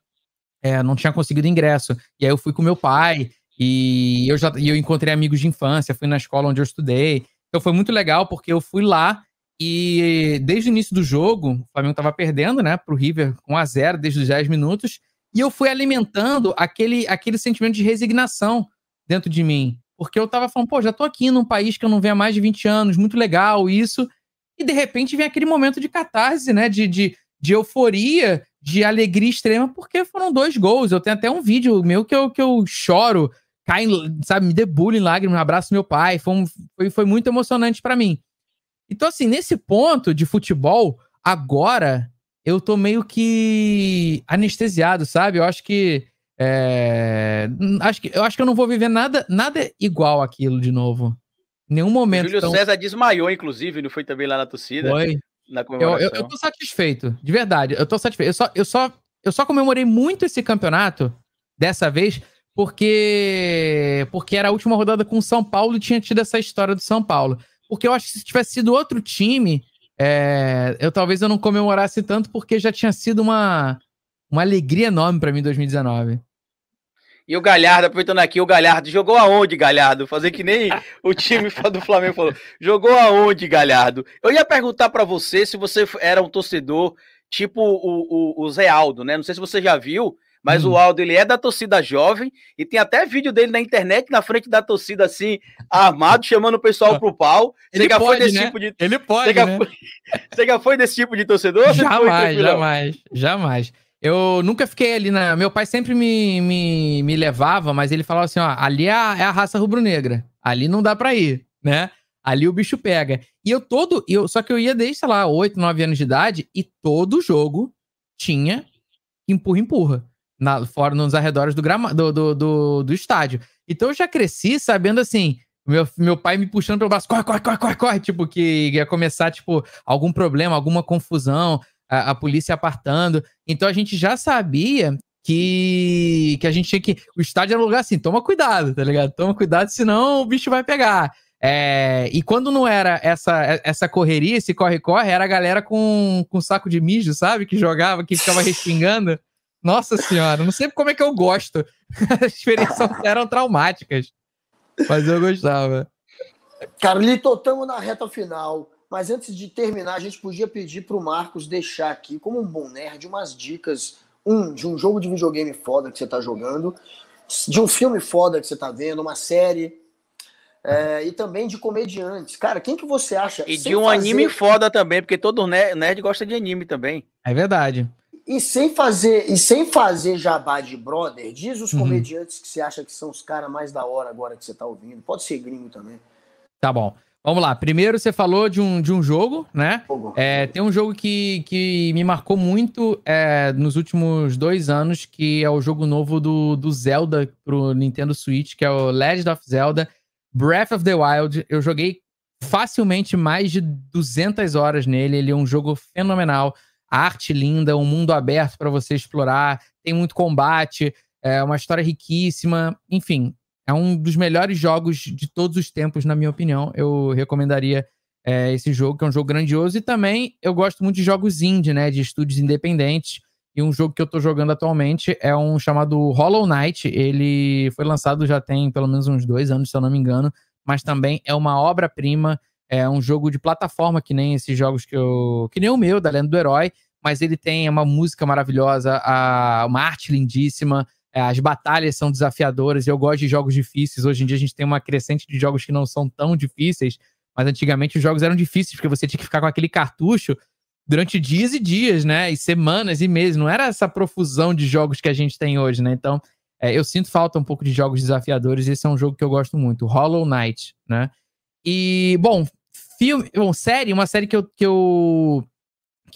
é, não tinha conseguido ingresso. E aí eu fui com meu pai, e eu já e eu encontrei amigos de infância, fui na escola onde eu estudei. Então foi muito legal, porque eu fui lá e desde o início do jogo, o Flamengo estava perdendo, né, pro River com a zero desde os 10 minutos, e eu fui alimentando aquele, aquele sentimento de resignação dentro de mim. Porque eu tava falando, pô, já tô aqui num país que eu não venho há mais de 20 anos, muito legal isso. E de repente vem aquele momento de catarse, né? De, de, de euforia, de alegria extrema, porque foram dois gols. Eu tenho até um vídeo meu que eu, que eu choro, cai, sabe, me debulho em lágrimas, abraço meu pai. Foi, um, foi, foi muito emocionante para mim. Então, assim, nesse ponto de futebol, agora eu tô meio que anestesiado, sabe? Eu acho que é, acho que, eu acho que eu não vou viver nada, nada igual aquilo de novo. Nenhum momento. O Júlio tão... César desmaiou, inclusive, não foi também lá na torcida? Foi. Na comemoração. Eu, eu, eu tô satisfeito, de verdade. Eu tô satisfeito. Eu só, eu, só, eu só comemorei muito esse campeonato dessa vez porque porque era a última rodada com o São Paulo e tinha tido essa história do São Paulo. Porque eu acho que se tivesse sido outro time, é, eu talvez eu não comemorasse tanto porque já tinha sido uma, uma alegria enorme para mim em 2019. E o Galhardo, aproveitando aqui, o Galhardo jogou aonde, Galhardo? Fazer que nem o time do Flamengo falou. Jogou aonde, Galhardo? Eu ia perguntar para você se você era um torcedor tipo o, o, o Zé Aldo, né? Não sei se você já viu, mas hum. o Aldo ele é da torcida jovem e tem até vídeo dele na internet na frente da torcida assim, armado, chamando o pessoal pro pau. Ele já pode, foi desse né? tipo de Ele pode, você, né? foi... você já foi desse tipo de torcedor? Jamais, jamais, jamais. Eu nunca fiquei ali na. Meu pai sempre me, me, me levava, mas ele falava assim: ó, ali é a, é a raça rubro-negra. Ali não dá pra ir, né? Ali o bicho pega. E eu todo. Eu, só que eu ia desde, sei lá, 8, 9 anos de idade e todo jogo tinha empurra-empurra. Fora nos arredores do, grama, do, do, do, do estádio. Então eu já cresci sabendo assim. Meu, meu pai me puxando pelo braço, corre, corre, corre, corre, corre. Tipo, que ia começar, tipo, algum problema, alguma confusão a, a polícia apartando. Então a gente já sabia que, que a gente tinha que. O estádio era um lugar assim, toma cuidado, tá ligado? Toma cuidado, senão o bicho vai pegar. É, e quando não era essa essa correria, esse corre-corre, era a galera com, com saco de mijo, sabe? Que jogava, que ficava respingando. Nossa senhora, não sei como é que eu gosto. As experiências eram traumáticas. Mas eu gostava. Carlito, estamos na reta final. Mas antes de terminar, a gente podia pedir para o Marcos deixar aqui, como um bom nerd, umas dicas. Um, de um jogo de videogame foda que você está jogando, de um filme foda que você está vendo, uma série. É, e também de comediantes. Cara, quem que você acha? E de um fazer... anime foda também, porque todo nerd gosta de anime também. É verdade. E sem fazer, e sem fazer jabá de brother, diz os uhum. comediantes que você acha que são os caras mais da hora agora que você tá ouvindo. Pode ser gringo também. Tá bom. Vamos lá. Primeiro você falou de um, de um jogo, né? É, tem um jogo que, que me marcou muito é, nos últimos dois anos, que é o jogo novo do, do Zelda pro Nintendo Switch, que é o Legend of Zelda Breath of the Wild. Eu joguei facilmente mais de 200 horas nele. Ele é um jogo fenomenal. Arte linda, um mundo aberto para você explorar. Tem muito combate, é uma história riquíssima. Enfim, é um dos melhores jogos de todos os tempos, na minha opinião. Eu recomendaria é, esse jogo, que é um jogo grandioso. E também eu gosto muito de jogos indie, né? De estúdios independentes. E um jogo que eu tô jogando atualmente é um chamado Hollow Knight. Ele foi lançado já tem pelo menos uns dois anos, se eu não me engano. Mas também é uma obra-prima. É um jogo de plataforma, que nem esses jogos que eu. que nem o meu, da Lenda do Herói. Mas ele tem uma música maravilhosa, uma arte lindíssima. É, as batalhas são desafiadoras. Eu gosto de jogos difíceis. Hoje em dia a gente tem uma crescente de jogos que não são tão difíceis, mas antigamente os jogos eram difíceis, porque você tinha que ficar com aquele cartucho durante dias e dias, né? E semanas e meses. Não era essa profusão de jogos que a gente tem hoje, né? Então, é, eu sinto falta um pouco de jogos desafiadores. Esse é um jogo que eu gosto muito, Hollow Knight, né? E, bom, filme, bom, série, uma série que eu, que eu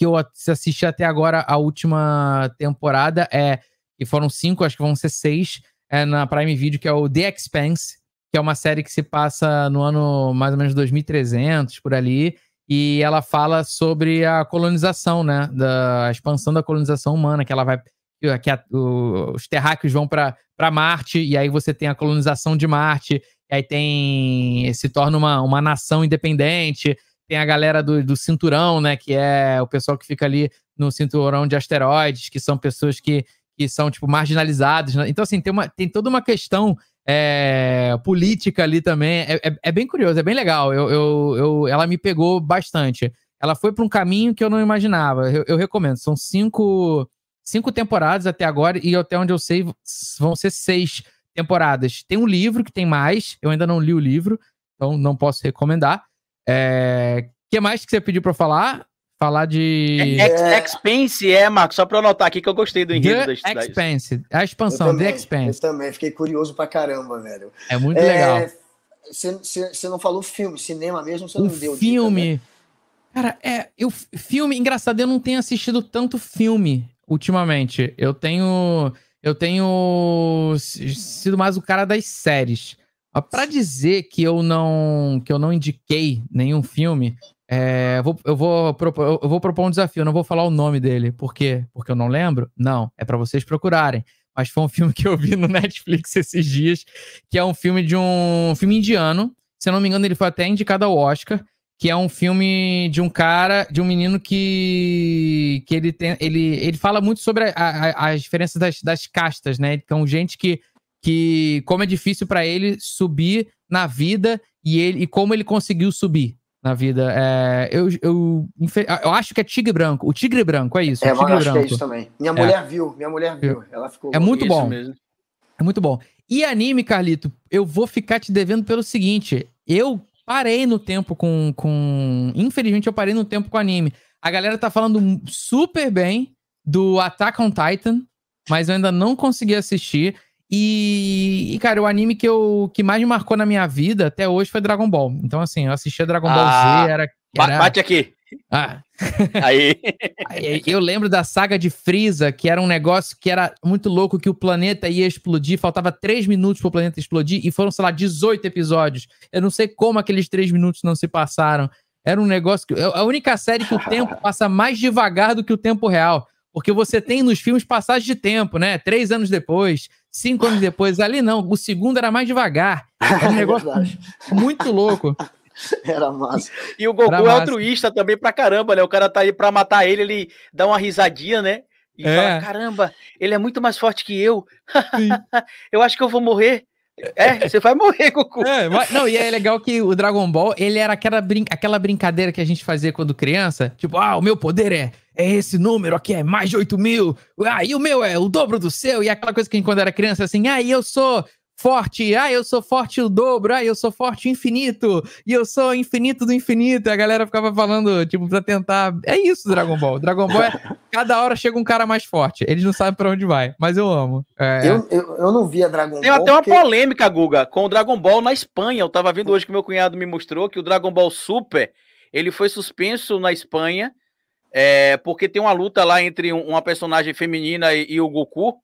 que eu assisti até agora a última temporada é e foram cinco, acho que vão ser seis, é, na Prime Video, que é o The Expanse, que é uma série que se passa no ano mais ou menos 2300, por ali, e ela fala sobre a colonização, né, da expansão da colonização humana, que ela vai que a, o, os terráqueos vão para Marte, e aí você tem a colonização de Marte, e aí tem. se torna uma, uma nação independente. Tem a galera do, do cinturão, né? Que é o pessoal que fica ali no cinturão de asteroides, que são pessoas que, que são, tipo, marginalizadas. Né? Então, assim, tem, uma, tem toda uma questão é, política ali também. É, é, é, bem curioso, é bem legal. Eu, eu, eu, ela me pegou bastante. Ela foi para um caminho que eu não imaginava. Eu, eu, recomendo. São cinco, cinco temporadas até agora, e até onde eu sei, vão ser seis temporadas. Tem um livro que tem mais, eu ainda não li o livro, então não posso recomendar. É... O que mais que você pediu para falar? Falar de. É, Expense, é, Marcos, só para anotar aqui que eu gostei do enredo The da Expense, a expansão, também, The Expense. Eu também, fiquei curioso pra caramba, velho. É muito é, legal. Você não falou filme, cinema mesmo, você não deu filme. Dica, né? Cara, é, eu, filme, engraçado, eu não tenho assistido tanto filme ultimamente. Eu tenho, eu tenho sido mais o cara das séries. Para dizer que eu não que eu não indiquei nenhum filme, é, eu, vou, eu, vou propor, eu vou propor um desafio. Eu não vou falar o nome dele. Por quê? Porque eu não lembro? Não. É para vocês procurarem. Mas foi um filme que eu vi no Netflix esses dias, que é um filme de um, um filme indiano. Se eu não me engano, ele foi até indicado ao Oscar que é um filme de um cara, de um menino que, que ele, tem, ele, ele fala muito sobre a, a, as diferenças das, das castas, né? Então, gente que, que como é difícil para ele subir na vida e, ele, e como ele conseguiu subir na vida. É, eu, eu, eu acho que é Tigre Branco. O Tigre Branco, é isso. É, tigre acho branco. que é isso também. Minha mulher é. viu, minha mulher viu. Ela ficou. É muito bom. Mesmo. É muito bom. E anime, Carlito, eu vou ficar te devendo pelo seguinte. Eu parei no tempo com, com. Infelizmente, eu parei no tempo com anime. A galera tá falando super bem do Attack on Titan, mas eu ainda não consegui assistir. E, e, cara, o anime que, eu, que mais me marcou na minha vida até hoje foi Dragon Ball. Então, assim, eu assistia Dragon Ball ah, Z, era, era. Bate aqui. Ah. Aí. Eu lembro da saga de Freeza, que era um negócio que era muito louco, que o planeta ia explodir, faltava três minutos para o planeta explodir, e foram, sei lá, 18 episódios. Eu não sei como aqueles três minutos não se passaram. Era um negócio que. É a única série que o tempo passa mais devagar do que o tempo real. Porque você tem nos filmes passagem de tempo, né? Três anos depois, cinco anos depois. Ali não, o segundo era mais devagar. Era um é negócio é muito louco. Era massa. E o Goku é altruísta também pra caramba, né? O cara tá aí pra matar ele, ele dá uma risadinha, né? E é. fala: caramba, ele é muito mais forte que eu. eu acho que eu vou morrer. É, você vai morrer, Goku. É, mas, não, e é legal que o Dragon Ball, ele era aquela, brin aquela brincadeira que a gente fazia quando criança. Tipo, ah, o meu poder é, é esse número aqui, é mais de 8 mil. Ah, e o meu é o dobro do seu. E aquela coisa que quando era criança, assim, ah, e eu sou forte, ah, eu sou forte o dobro, ah, eu sou forte infinito, e eu sou infinito do infinito. E a galera ficava falando, tipo, pra tentar. É isso, Dragon Ball. Dragon Ball é. Cada hora chega um cara mais forte. Eles não sabem pra onde vai, mas eu amo. É... Eu, eu, eu, não via Dragon Tem Ball. Tem até porque... uma polêmica, Guga, com o Dragon Ball na Espanha. Eu tava vendo hoje que meu cunhado me mostrou que o Dragon Ball Super ele foi suspenso na Espanha. É, porque tem uma luta lá entre uma personagem feminina e, e o Goku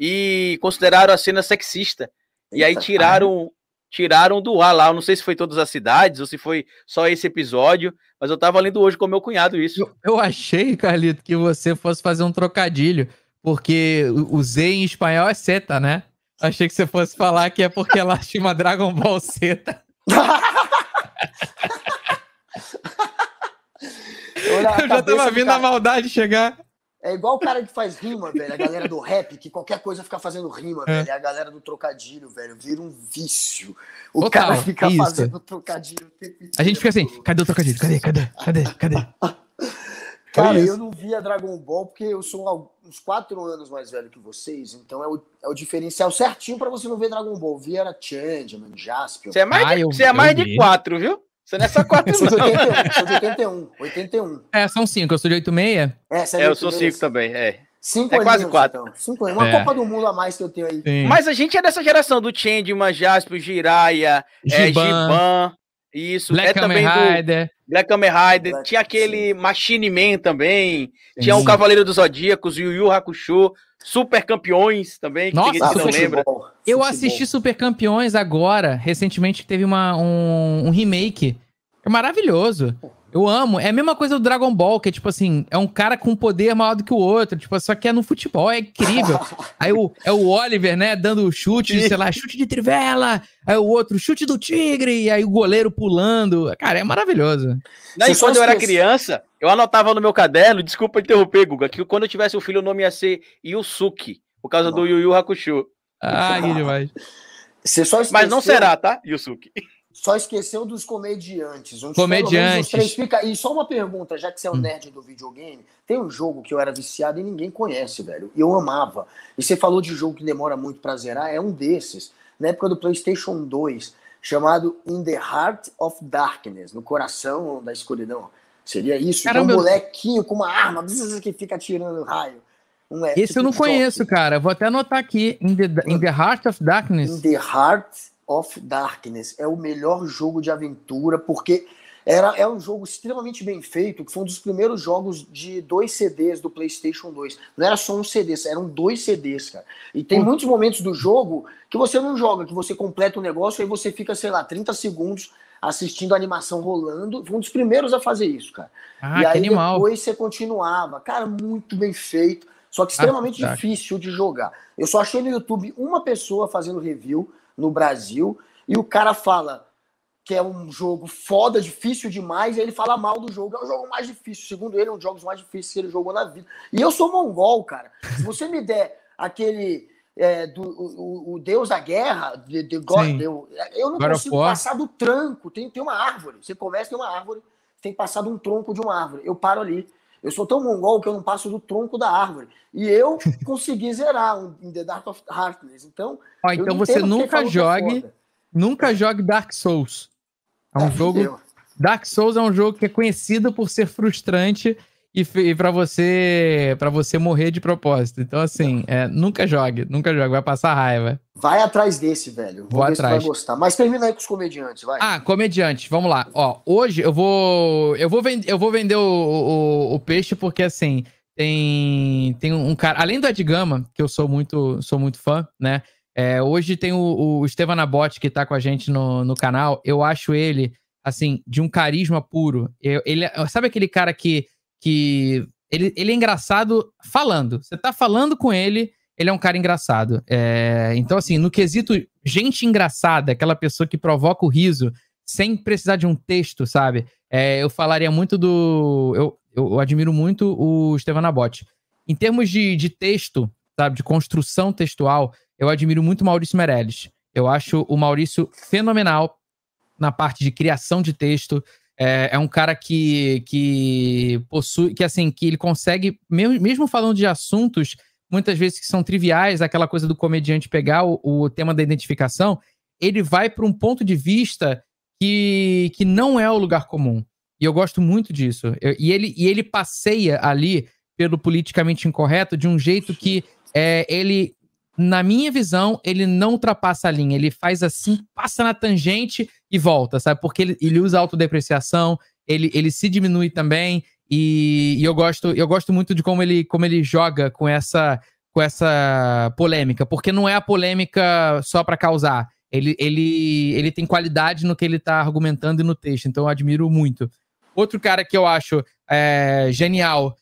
e consideraram a cena sexista. E aí tiraram tiraram do ar lá. Eu não sei se foi todas as cidades ou se foi só esse episódio, mas eu tava lendo hoje com meu cunhado isso. Eu, eu achei, Carlito, que você fosse fazer um trocadilho, porque o Z em espanhol é seta, né? Achei que você fosse falar que é porque ela chama Dragon Ball Z. eu já tava vindo a maldade chegar. É igual o cara que faz rima, velho. A galera do rap, que qualquer coisa fica fazendo rima, é. velho. É a galera do trocadilho, velho. Vira um vício. O Total, cara fica isso. fazendo trocadilho. A gente fica assim, cadê o trocadilho? Cadê, cadê, cadê, cadê? Cara, eu não via Dragon Ball porque eu sou uns quatro anos mais velho que vocês, então é o, é o diferencial certinho pra você não ver Dragon Ball. Via era Changeman, Jaspion. Você é mais, ah, de, você é mais de quatro, viu? Você não é só 4, eu sou de 81, sou de 81, 81. É, são 5, eu sou de 86. É, você é, é eu sou 5 também, é. Cinco é quase 4. Então. Cinco Uma é. Copa do Mundo a mais que eu tenho aí. Sim. Mas a gente é dessa geração do Changeman, Jasper, Jiraiya, Giban, é, Giban isso. Black é também Rider. Black Kamen Rider. Black, tinha aquele sim. Machine Man também. Sim. Tinha o Cavaleiro dos Zodíacos, Yu Yu Hakusho. Super Campeões também, que Nossa, não lembra. Eu assisti Super Campeões agora, recentemente teve uma, um, um remake. É maravilhoso. Eu amo. É a mesma coisa do Dragon Ball, que é tipo assim, é um cara com poder maior do que o outro. Tipo, só que é no futebol, é incrível. Aí o, é o Oliver, né, dando chute, sei lá, chute de trivela. Aí o outro, chute do tigre. E aí o goleiro pulando. Cara, é maravilhoso. Não, e quando eu era criança, eu anotava no meu caderno, desculpa interromper, Guga, que quando eu tivesse um filho, o nome ia ser Yusuke, por causa Não. do Yu Yu Hakusho. Ah, que demais. Você só esqueceu... Mas não será, tá, Yusuke? Só esqueceu dos comediantes. comediantes. Fica... E só uma pergunta, já que você é um hum. nerd do videogame, tem um jogo que eu era viciado e ninguém conhece, velho. E eu amava. E você falou de jogo que demora muito pra zerar, é um desses. Na época do PlayStation 2, chamado In the Heart of Darkness, no coração da escuridão. Seria isso. Um molequinho com uma arma que fica atirando raio. Um Esse eu não conheço, cara. Vou até anotar aqui. In the, in the Heart of Darkness. In the Heart of Darkness é o melhor jogo de aventura, porque era, é um jogo extremamente bem feito, que foi um dos primeiros jogos de dois CDs do PlayStation 2. Não era só um CD, eram dois CDs, cara. E tem muitos momentos do jogo que você não joga, que você completa o negócio e você fica, sei lá, 30 segundos assistindo a animação rolando. Foi um dos primeiros a fazer isso, cara. Ah, e aí animal. depois você continuava. Cara, muito bem feito, só que extremamente ah, difícil de jogar. Eu só achei no YouTube uma pessoa fazendo review no Brasil, e o cara fala que é um jogo foda, difícil demais, e ele fala mal do jogo. É o jogo mais difícil. Segundo ele, é um dos jogos mais difíceis que ele jogou na vida. E eu sou mongol, cara. Se você me der aquele. É, do, o, o, Deus da Guerra, de, de God, eu, eu não consigo passar do tranco. Tem, tem uma árvore. Você começa, tem uma árvore, tem que passar de um tronco de uma árvore. Eu paro ali. Eu sou tão mongol que eu não passo do tronco da árvore. E eu consegui zerar um In The Dark of Heartless. Então, Ó, então você nunca é jogue, nunca jogue Dark Souls. É um é, jogo. Dark Souls é um jogo que é conhecido por ser frustrante e, e para você para você morrer de propósito. Então, assim, é, nunca jogue, nunca jogue, vai passar raiva. Vai atrás desse, velho. Vou ver atrás. se vai gostar. Mas termina aí com os comediantes, vai. Ah, comediantes, vamos lá. Ó, hoje eu vou eu vou, vend eu vou vender o, o, o, peixe porque, assim, tem, tem um cara... Além do Ed Gama, que eu sou muito, sou muito fã, né? É, hoje tem o, o Estevan que tá com a gente no, no canal. Eu acho ele, assim, de um carisma puro. Eu, ele, sabe aquele cara que que ele, ele é engraçado falando. Você tá falando com ele, ele é um cara engraçado. É, então, assim, no quesito gente engraçada, aquela pessoa que provoca o riso sem precisar de um texto, sabe? É, eu falaria muito do. Eu, eu, admiro muito o Estevan Nabote. Em termos de, de texto, sabe, de construção textual, eu admiro muito o Maurício Meirelles. Eu acho o Maurício fenomenal na parte de criação de texto. É, é, um cara que, que possui, que assim, que ele consegue, mesmo, falando de assuntos, muitas vezes que são triviais, aquela coisa do comediante pegar o, o tema da identificação, ele vai para um ponto de vista que, que não é o lugar comum. E eu gosto muito disso. Eu, e, ele, e ele passeia ali pelo politicamente incorreto de um jeito que é, ele na minha visão, ele não ultrapassa a linha. Ele faz assim, passa na tangente e volta, sabe? Porque ele, ele usa autodepreciação, ele, ele se diminui também. E, e, eu gosto eu gosto muito de como ele, como ele joga com essa, com essa polêmica. Porque não é a polêmica só para causar. Ele, ele, ele tem qualidade no que ele tá argumentando e no texto. Então eu admiro muito. Outro cara que eu acho é, genial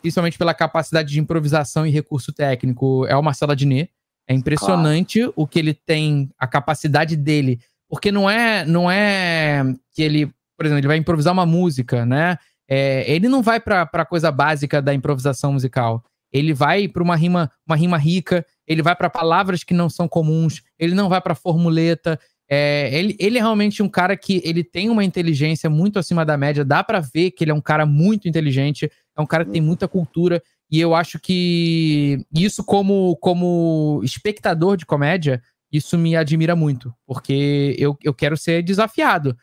principalmente pela capacidade de improvisação e recurso técnico, é o Marcelo Adnet. É impressionante claro. o que ele tem, a capacidade dele. Porque não é, não é que ele, por exemplo, ele vai improvisar uma música, né? É, ele não vai para a coisa básica da improvisação musical. Ele vai para uma rima, uma rima rica, ele vai para palavras que não são comuns, ele não vai para formuleta. É, ele, ele é realmente um cara que ele tem uma inteligência muito acima da média, dá para ver que ele é um cara muito inteligente, é um cara que tem uhum. muita cultura, e eu acho que isso, como, como espectador de comédia, isso me admira muito, porque eu, eu quero ser desafiado.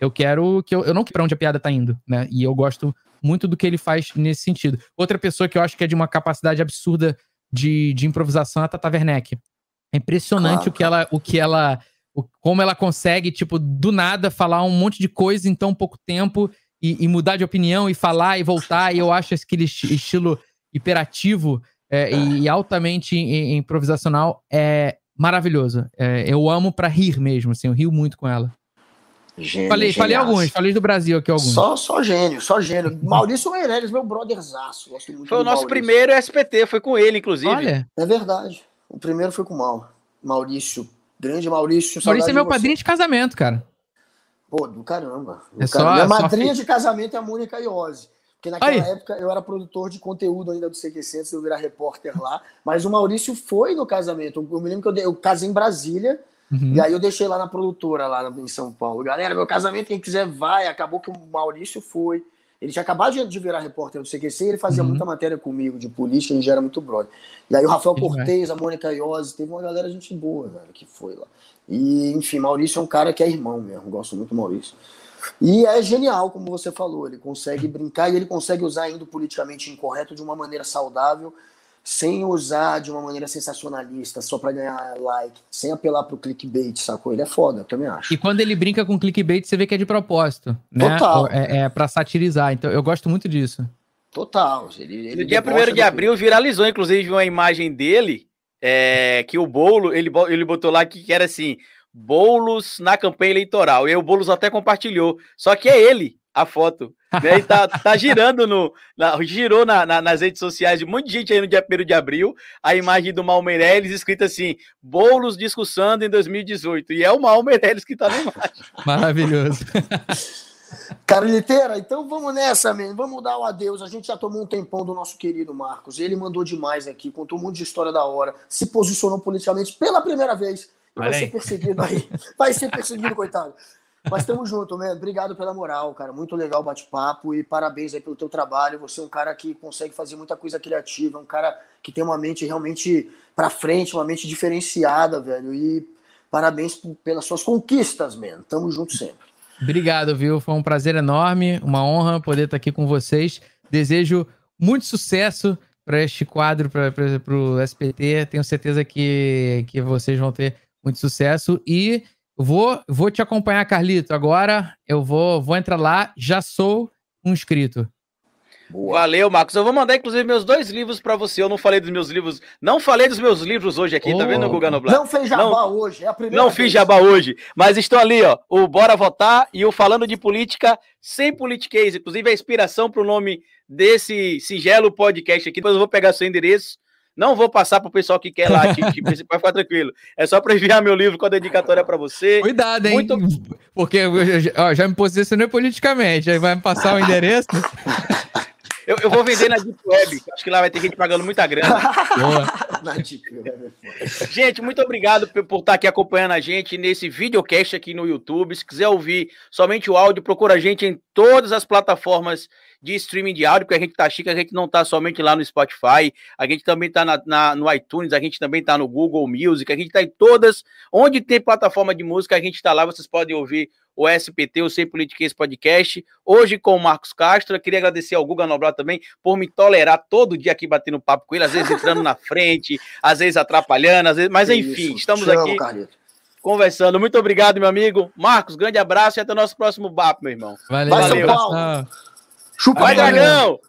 Eu quero que eu, eu não quero pra onde a piada tá indo, né? E eu gosto muito do que ele faz nesse sentido. Outra pessoa que eu acho que é de uma capacidade absurda de, de improvisação é a Tata Werneck. É impressionante claro. o que ela, o que ela, o, como ela consegue, tipo, do nada falar um monte de coisa em tão pouco tempo e, e mudar de opinião e falar e voltar. E eu acho aquele estilo hiperativo é, e, altamente improvisacional é maravilhoso. É, eu amo para rir mesmo, assim, eu rio muito com ela. Gênio, falei, falei alguns, falei do Brasil aqui alguns. Só, só gênio, só gênio. Maurício Meirelles, meu brotherzaço. Gosto muito foi o nosso Maurício. primeiro SPT, foi com ele, inclusive. Olha. É verdade. O primeiro foi com o Mal. Maurício. Grande Maurício. Maurício é meu padrinho de casamento, cara. Pô, do caramba. Do é caramba. Só, Minha madrinha de casamento é a Mônica Iose. Porque naquela Aí. época eu era produtor de conteúdo ainda do CQC, antes de eu virar repórter lá. Mas o Maurício foi no casamento. Eu me lembro que eu, eu casei em Brasília. Uhum. E aí eu deixei lá na produtora, lá em São Paulo. Galera, meu casamento, quem quiser vai. Acabou que o Maurício foi. Ele tinha acabado de virar repórter do CQC, ele fazia uhum. muita matéria comigo de política, a gente era muito brother. E aí o Rafael Cortez, a Mônica Iose, teve uma galera gente boa, velho, que foi lá. E, enfim, Maurício é um cara que é irmão mesmo, gosto muito do Maurício. E é genial, como você falou, ele consegue brincar e ele consegue usar ainda o politicamente incorreto de uma maneira saudável sem usar de uma maneira sensacionalista, só para ganhar like, sem apelar pro clickbait, sacou? Ele é foda, eu também acho. E quando ele brinca com clickbait, você vê que é de propósito, né? Total. É, é para satirizar, então eu gosto muito disso. Total. Ele, ele no dia 1 de abril viralizou, inclusive, uma imagem dele, é, que o Bolo, ele, ele botou lá que era assim, Boulos na campanha eleitoral. E aí o Boulos até compartilhou. Só que é ele a foto. Né? E tá, tá girando no. Na, girou na, na, nas redes sociais de um monte de gente aí no dia 1 de abril. A imagem do Mal Meirelles escrita assim: Boulos discussando em 2018. E é o Mal Meirelles que tá na imagem. Maravilhoso. Carliteira, então vamos nessa, man. Vamos dar o adeus. A gente já tomou um tempão do nosso querido Marcos. Ele mandou demais aqui, contou um monte de história da hora, se posicionou politicamente pela primeira vez. Vai ser perseguido aí. Vai ser perseguido, coitado. Mas estamos junto, man. Obrigado pela moral, cara. Muito legal o bate-papo e parabéns aí pelo teu trabalho. Você é um cara que consegue fazer muita coisa criativa, um cara que tem uma mente realmente para frente, uma mente diferenciada, velho. E parabéns pelas suas conquistas, man. Tamo junto sempre. Obrigado, viu? Foi um prazer enorme, uma honra poder estar aqui com vocês. Desejo muito sucesso para este quadro, para o SPT. Tenho certeza que, que vocês vão ter muito sucesso e Vou, vou te acompanhar, Carlito. Agora eu vou, vou entrar lá. Já sou um inscrito. Boa. Valeu, Marcos. Eu vou mandar, inclusive, meus dois livros para você. Eu não falei dos meus livros. Não falei dos meus livros hoje aqui, oh. tá vendo, Guga Noblar? Não fez jabá não, hoje. É a primeira não vez. fiz jabá hoje. Mas estão ali, ó. O Bora Votar e o Falando de Política sem politiquês. Inclusive, a inspiração para o nome desse singelo podcast aqui. Depois eu vou pegar seu endereço não vou passar para o pessoal que quer lá, tipo, para ficar tranquilo. É só para enviar meu livro com a dedicatória para você. Cuidado, hein? Muito... Porque ó, já me posicionei politicamente, aí vai me passar o endereço. Eu, eu, vou vender na Deep Web. Acho que lá vai ter gente pagando muita grana. na Deep Web. É gente, muito obrigado por, por, estar aqui acompanhando a gente nesse videocast aqui no YouTube. Se quiser ouvir somente o áudio, procura a gente em todas as plataformas de streaming de áudio, porque a gente tá chique, a gente não tá somente lá no Spotify, a gente também tá na, na, no iTunes, a gente também tá no Google Music, a gente tá em todas, onde tem plataforma de música, a gente tá lá, vocês podem ouvir o SPT, o Sem Politiquês Podcast, hoje com o Marcos Castro, eu queria agradecer ao Guga Noblar também por me tolerar todo dia aqui batendo papo com ele, às vezes entrando na frente, às vezes atrapalhando, às vezes, mas enfim, Isso. estamos aqui conversando. Muito obrigado, meu amigo. Marcos, grande abraço e até o nosso próximo papo, meu irmão. Valeu, Valeu. São Paulo. Chupa Vai, Dragão!